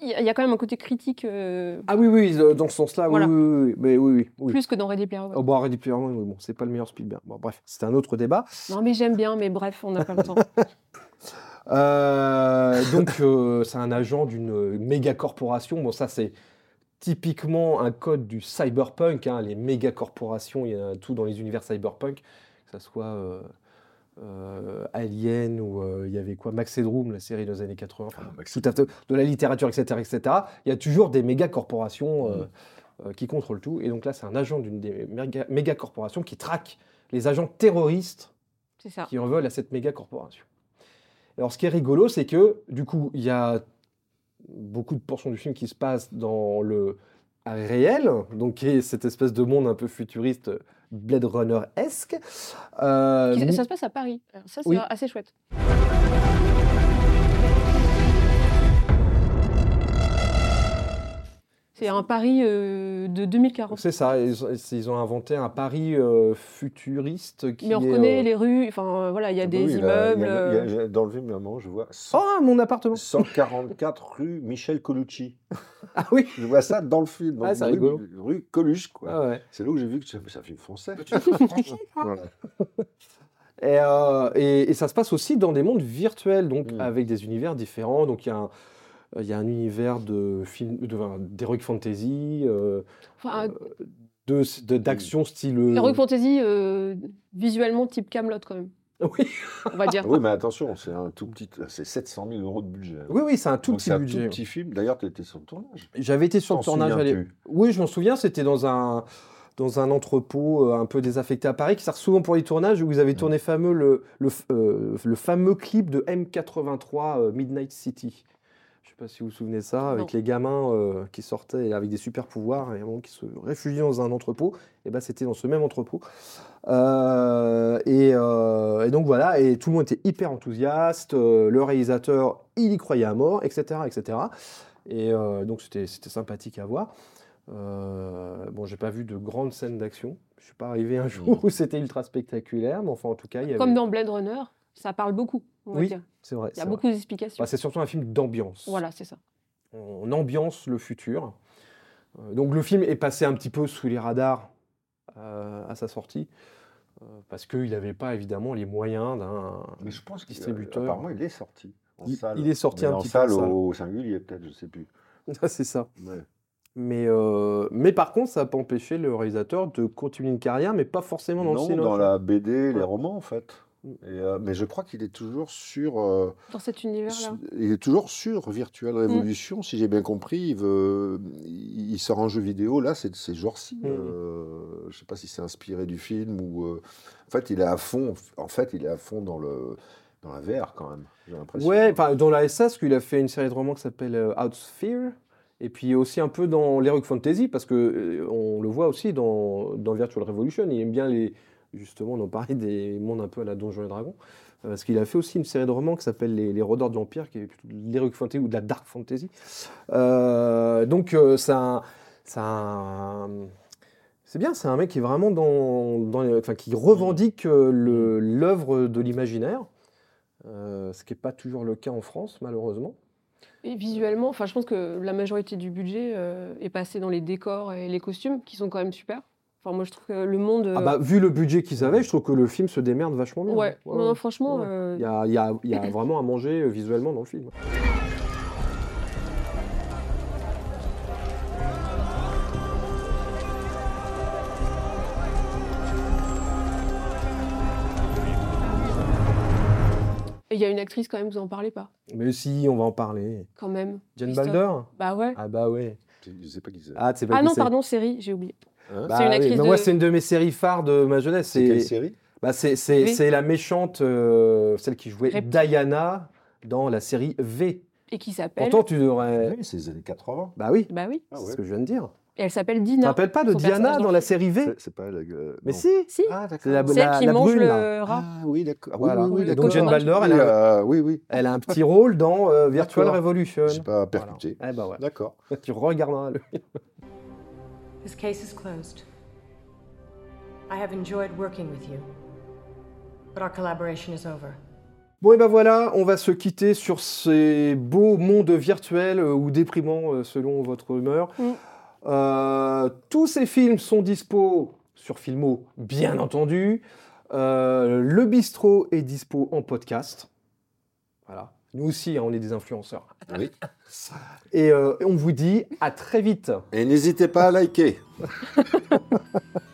Il y, a- il y a quand même un côté critique euh, Ah oui, oui, euh, dans ce sens-là, oui, Voilà. oui, oui, oui, mais oui, oui, oui. plus que dans Ready Player One. Oh, bon, Ready Player One, oui, bon, c'est pas le meilleur Spielberg. Bon, bref, c'est un autre débat. Non, mais j'aime bien, mais bref, on n'a pas le temps. Euh, donc, euh, c'est un agent d'une méga corporation. Bon, ça, c'est typiquement un code du cyberpunk. hein, Les méga corporations, il y a tout dans les univers cyberpunk, que ce soit euh, Alien ou euh, il y avait quoi Max Headroom, la série des années 80, enfin, Ah, Max tout à fait, de la littérature, etc., etc. Il y a toujours des méga corporations euh, euh, qui contrôlent tout. Et donc là, c'est un agent d'une des méga, méga corporations qui traque les agents terroristes ça. qui en veulent à cette méga corporation. Alors, ce qui est rigolo, c'est que, du coup, il y a beaucoup de portions du film qui se passent dans le réel, donc qui est cette espèce de monde un peu futuriste, Blade Runner-esque. Euh, Ça se passe à Paris? Ça, c'est Oui. assez chouette. C'est un Paris euh, de 2040. C'est ça, ils, ont- ils ont inventé un Paris euh, futuriste qui Mais on est, reconnaît euh, les rues, enfin voilà, il y a Ah bah des oui, là, immeubles. il y a- il y a- dans le film, moment, je vois 100 Oh, mon appartement 144 rue Michel Colucci. Ah oui Je vois ça dans le film. Ah, donc c'est rue, Coluche, quoi. Ah ouais. C'est là où j'ai vu que c'est un film français. Voilà. Et, euh, et- et ça se passe aussi dans des mondes virtuels, donc Mm. avec des univers différents. Donc il y a un, il y a un univers de film, de, d'heroic fantasy, euh, enfin, de, de- d'action style. euh, Heroic Fantasy, euh, visuellement type Camelot quand même, Oui, on va dire. Oui, mais attention, c'est un tout petit, c'est 700 000 euros de budget. oui, oui, c'est un tout Donc, c'est petit un budget. tout petit film. D'ailleurs, tu étais sur le tournage. J'avais été sur le tournage. à Oui, je m'en souviens. C'était dans un dans un entrepôt euh, un peu désaffecté à Paris, qui sert souvent pour les tournages, où vous avez tourné fameux le, le, euh, fameux clip de M83 euh, Midnight City. Je sais pas si vous vous souvenez de ça, avec Non. les gamins euh, qui sortaient avec des super pouvoirs et qui se réfugiaient dans un entrepôt. Et ben c'était dans ce même entrepôt. Euh, et, euh, et donc voilà, et tout le monde était hyper enthousiaste. euh, le réalisateur, il y croyait à mort, etc., etc. Et euh, donc c'était c'était sympathique à voir. Euh, bon, j'ai pas vu de grandes scènes d'action. Je suis pas arrivé un jour où c'était ultra spectaculaire, mais enfin, en tout cas, il y avait... Comme dans Blade Runner, ça parle beaucoup, on va Oui, c'est vrai. Il y a beaucoup d'explications. Bah, c'est surtout un film d'ambiance. Voilà, c'est ça. On ambiance le futur. Euh, donc le film est passé un petit peu sous les radars euh, à sa sortie, euh, parce qu'il n'avait pas évidemment les moyens d'un Mais je pense distributeur. apparemment il est sorti. En Il- salle. il est sorti Mais un en petit peu en salle salle. au singulier peut-être, je sais plus. Ah, c'est ça. Ouais. Mais, euh, mais par contre, ça n'a pas empêché le réalisateur de continuer une carrière, mais pas forcément dans le non, cinéma. dans la BD, les romans en fait. Et, euh, mais je crois qu'il est toujours sur. euh, Dans cet univers-là. il est toujours sur Virtual Revolution, si j'ai bien compris. Il, veut, il il sort un jeu vidéo, là, c'est ces jours-ci. Mm. Euh, je sais pas si c'est inspiré du film ou. euh, en fait, il est à fond. En fait, il est à fond dans le dans la VR quand même. J'ai l'impression. Ouais, enfin, dans la SAS, qu'il a fait une série de romans qui s'appelle euh, Outsphere, et puis aussi un peu dans l'Heroic Fantasy, parce que euh, on le voit aussi dans, dans Virtual Revolution, il aime bien les. Justement, on en parlait des mondes un peu à la Donjons et Dragons, euh, parce qu'il a fait aussi une série de romans qui s'appelle Les, les Rôdeurs de l'Empire, qui est plutôt de l'Heroic Fantasy ou de la Dark Fantasy. Euh, donc, euh, c'est bien, c'est un mec qui est vraiment dans, qui revendique l'œuvre de l'imaginaire, ce qui n'est pas toujours le cas en France, malheureusement. Et visuellement, enfin, je pense que la majorité du budget est passé dans les décors et les costumes, qui sont quand même super. Enfin, moi, je trouve que le monde. euh, Ah bah, vu le budget qu'ils avaient, je trouve que le film se démerde vachement bien. ouais, Ouais, non, ouais. franchement, Ouais. euh, Il y a, il y a- il y a vraiment à manger euh, visuellement dans le film. et il y a une actrice quand même, vous en parlez pas, Mais si, on va en parler. quand même. Jane. Balder? Bah ouais. Ah bah ouais. Je sais pas qui c'est. Ah, pas Ah qui non, pardon, série, j'ai oublié. Hein Bah c'est une oui, actrice mais Moi, c'est une de mes séries phares de ma jeunesse. C'est quelle série? bah, c'est, c'est, V. c'est la méchante, euh, celle qui jouait Rep- Diana dans la série V. Et qui s'appelle. Pourtant, tu devrais... Oui, c'est les années 80. Bah oui, Bah oui. Ah c'est ce que je viens de dire. Et elle s'appelle Tu te Dina. rappelles pas de Diana dans la série V? C'est- C'est pas la. euh, Mais si Si. Ah, d'accord. C'est la, Celle la- qui la mange brune, le rat. Ah oui, d'accord. Oui, oui, oui. Donc. Balder, Oui, elle a, euh, oui, oui. elle a un petit rôle dans euh, Virtual D'accord. Revolution. J'ai pas percuté. Voilà. Eh ben ouais. D'accord. Tu regarderas le This case is closed. I have enjoyed working with you, but our collaboration is over. Bon, et ben voilà, on va se quitter sur ces beaux mondes virtuels euh, ou déprimants euh, selon votre humeur. Mm. Euh, tous ces films sont dispo sur Filmo, bien entendu. Euh, le bistrot est dispo en podcast. Voilà. Nous aussi, hein, on est des influenceurs. Oui. Et euh, on vous dit à très vite. Et n'hésitez pas à liker.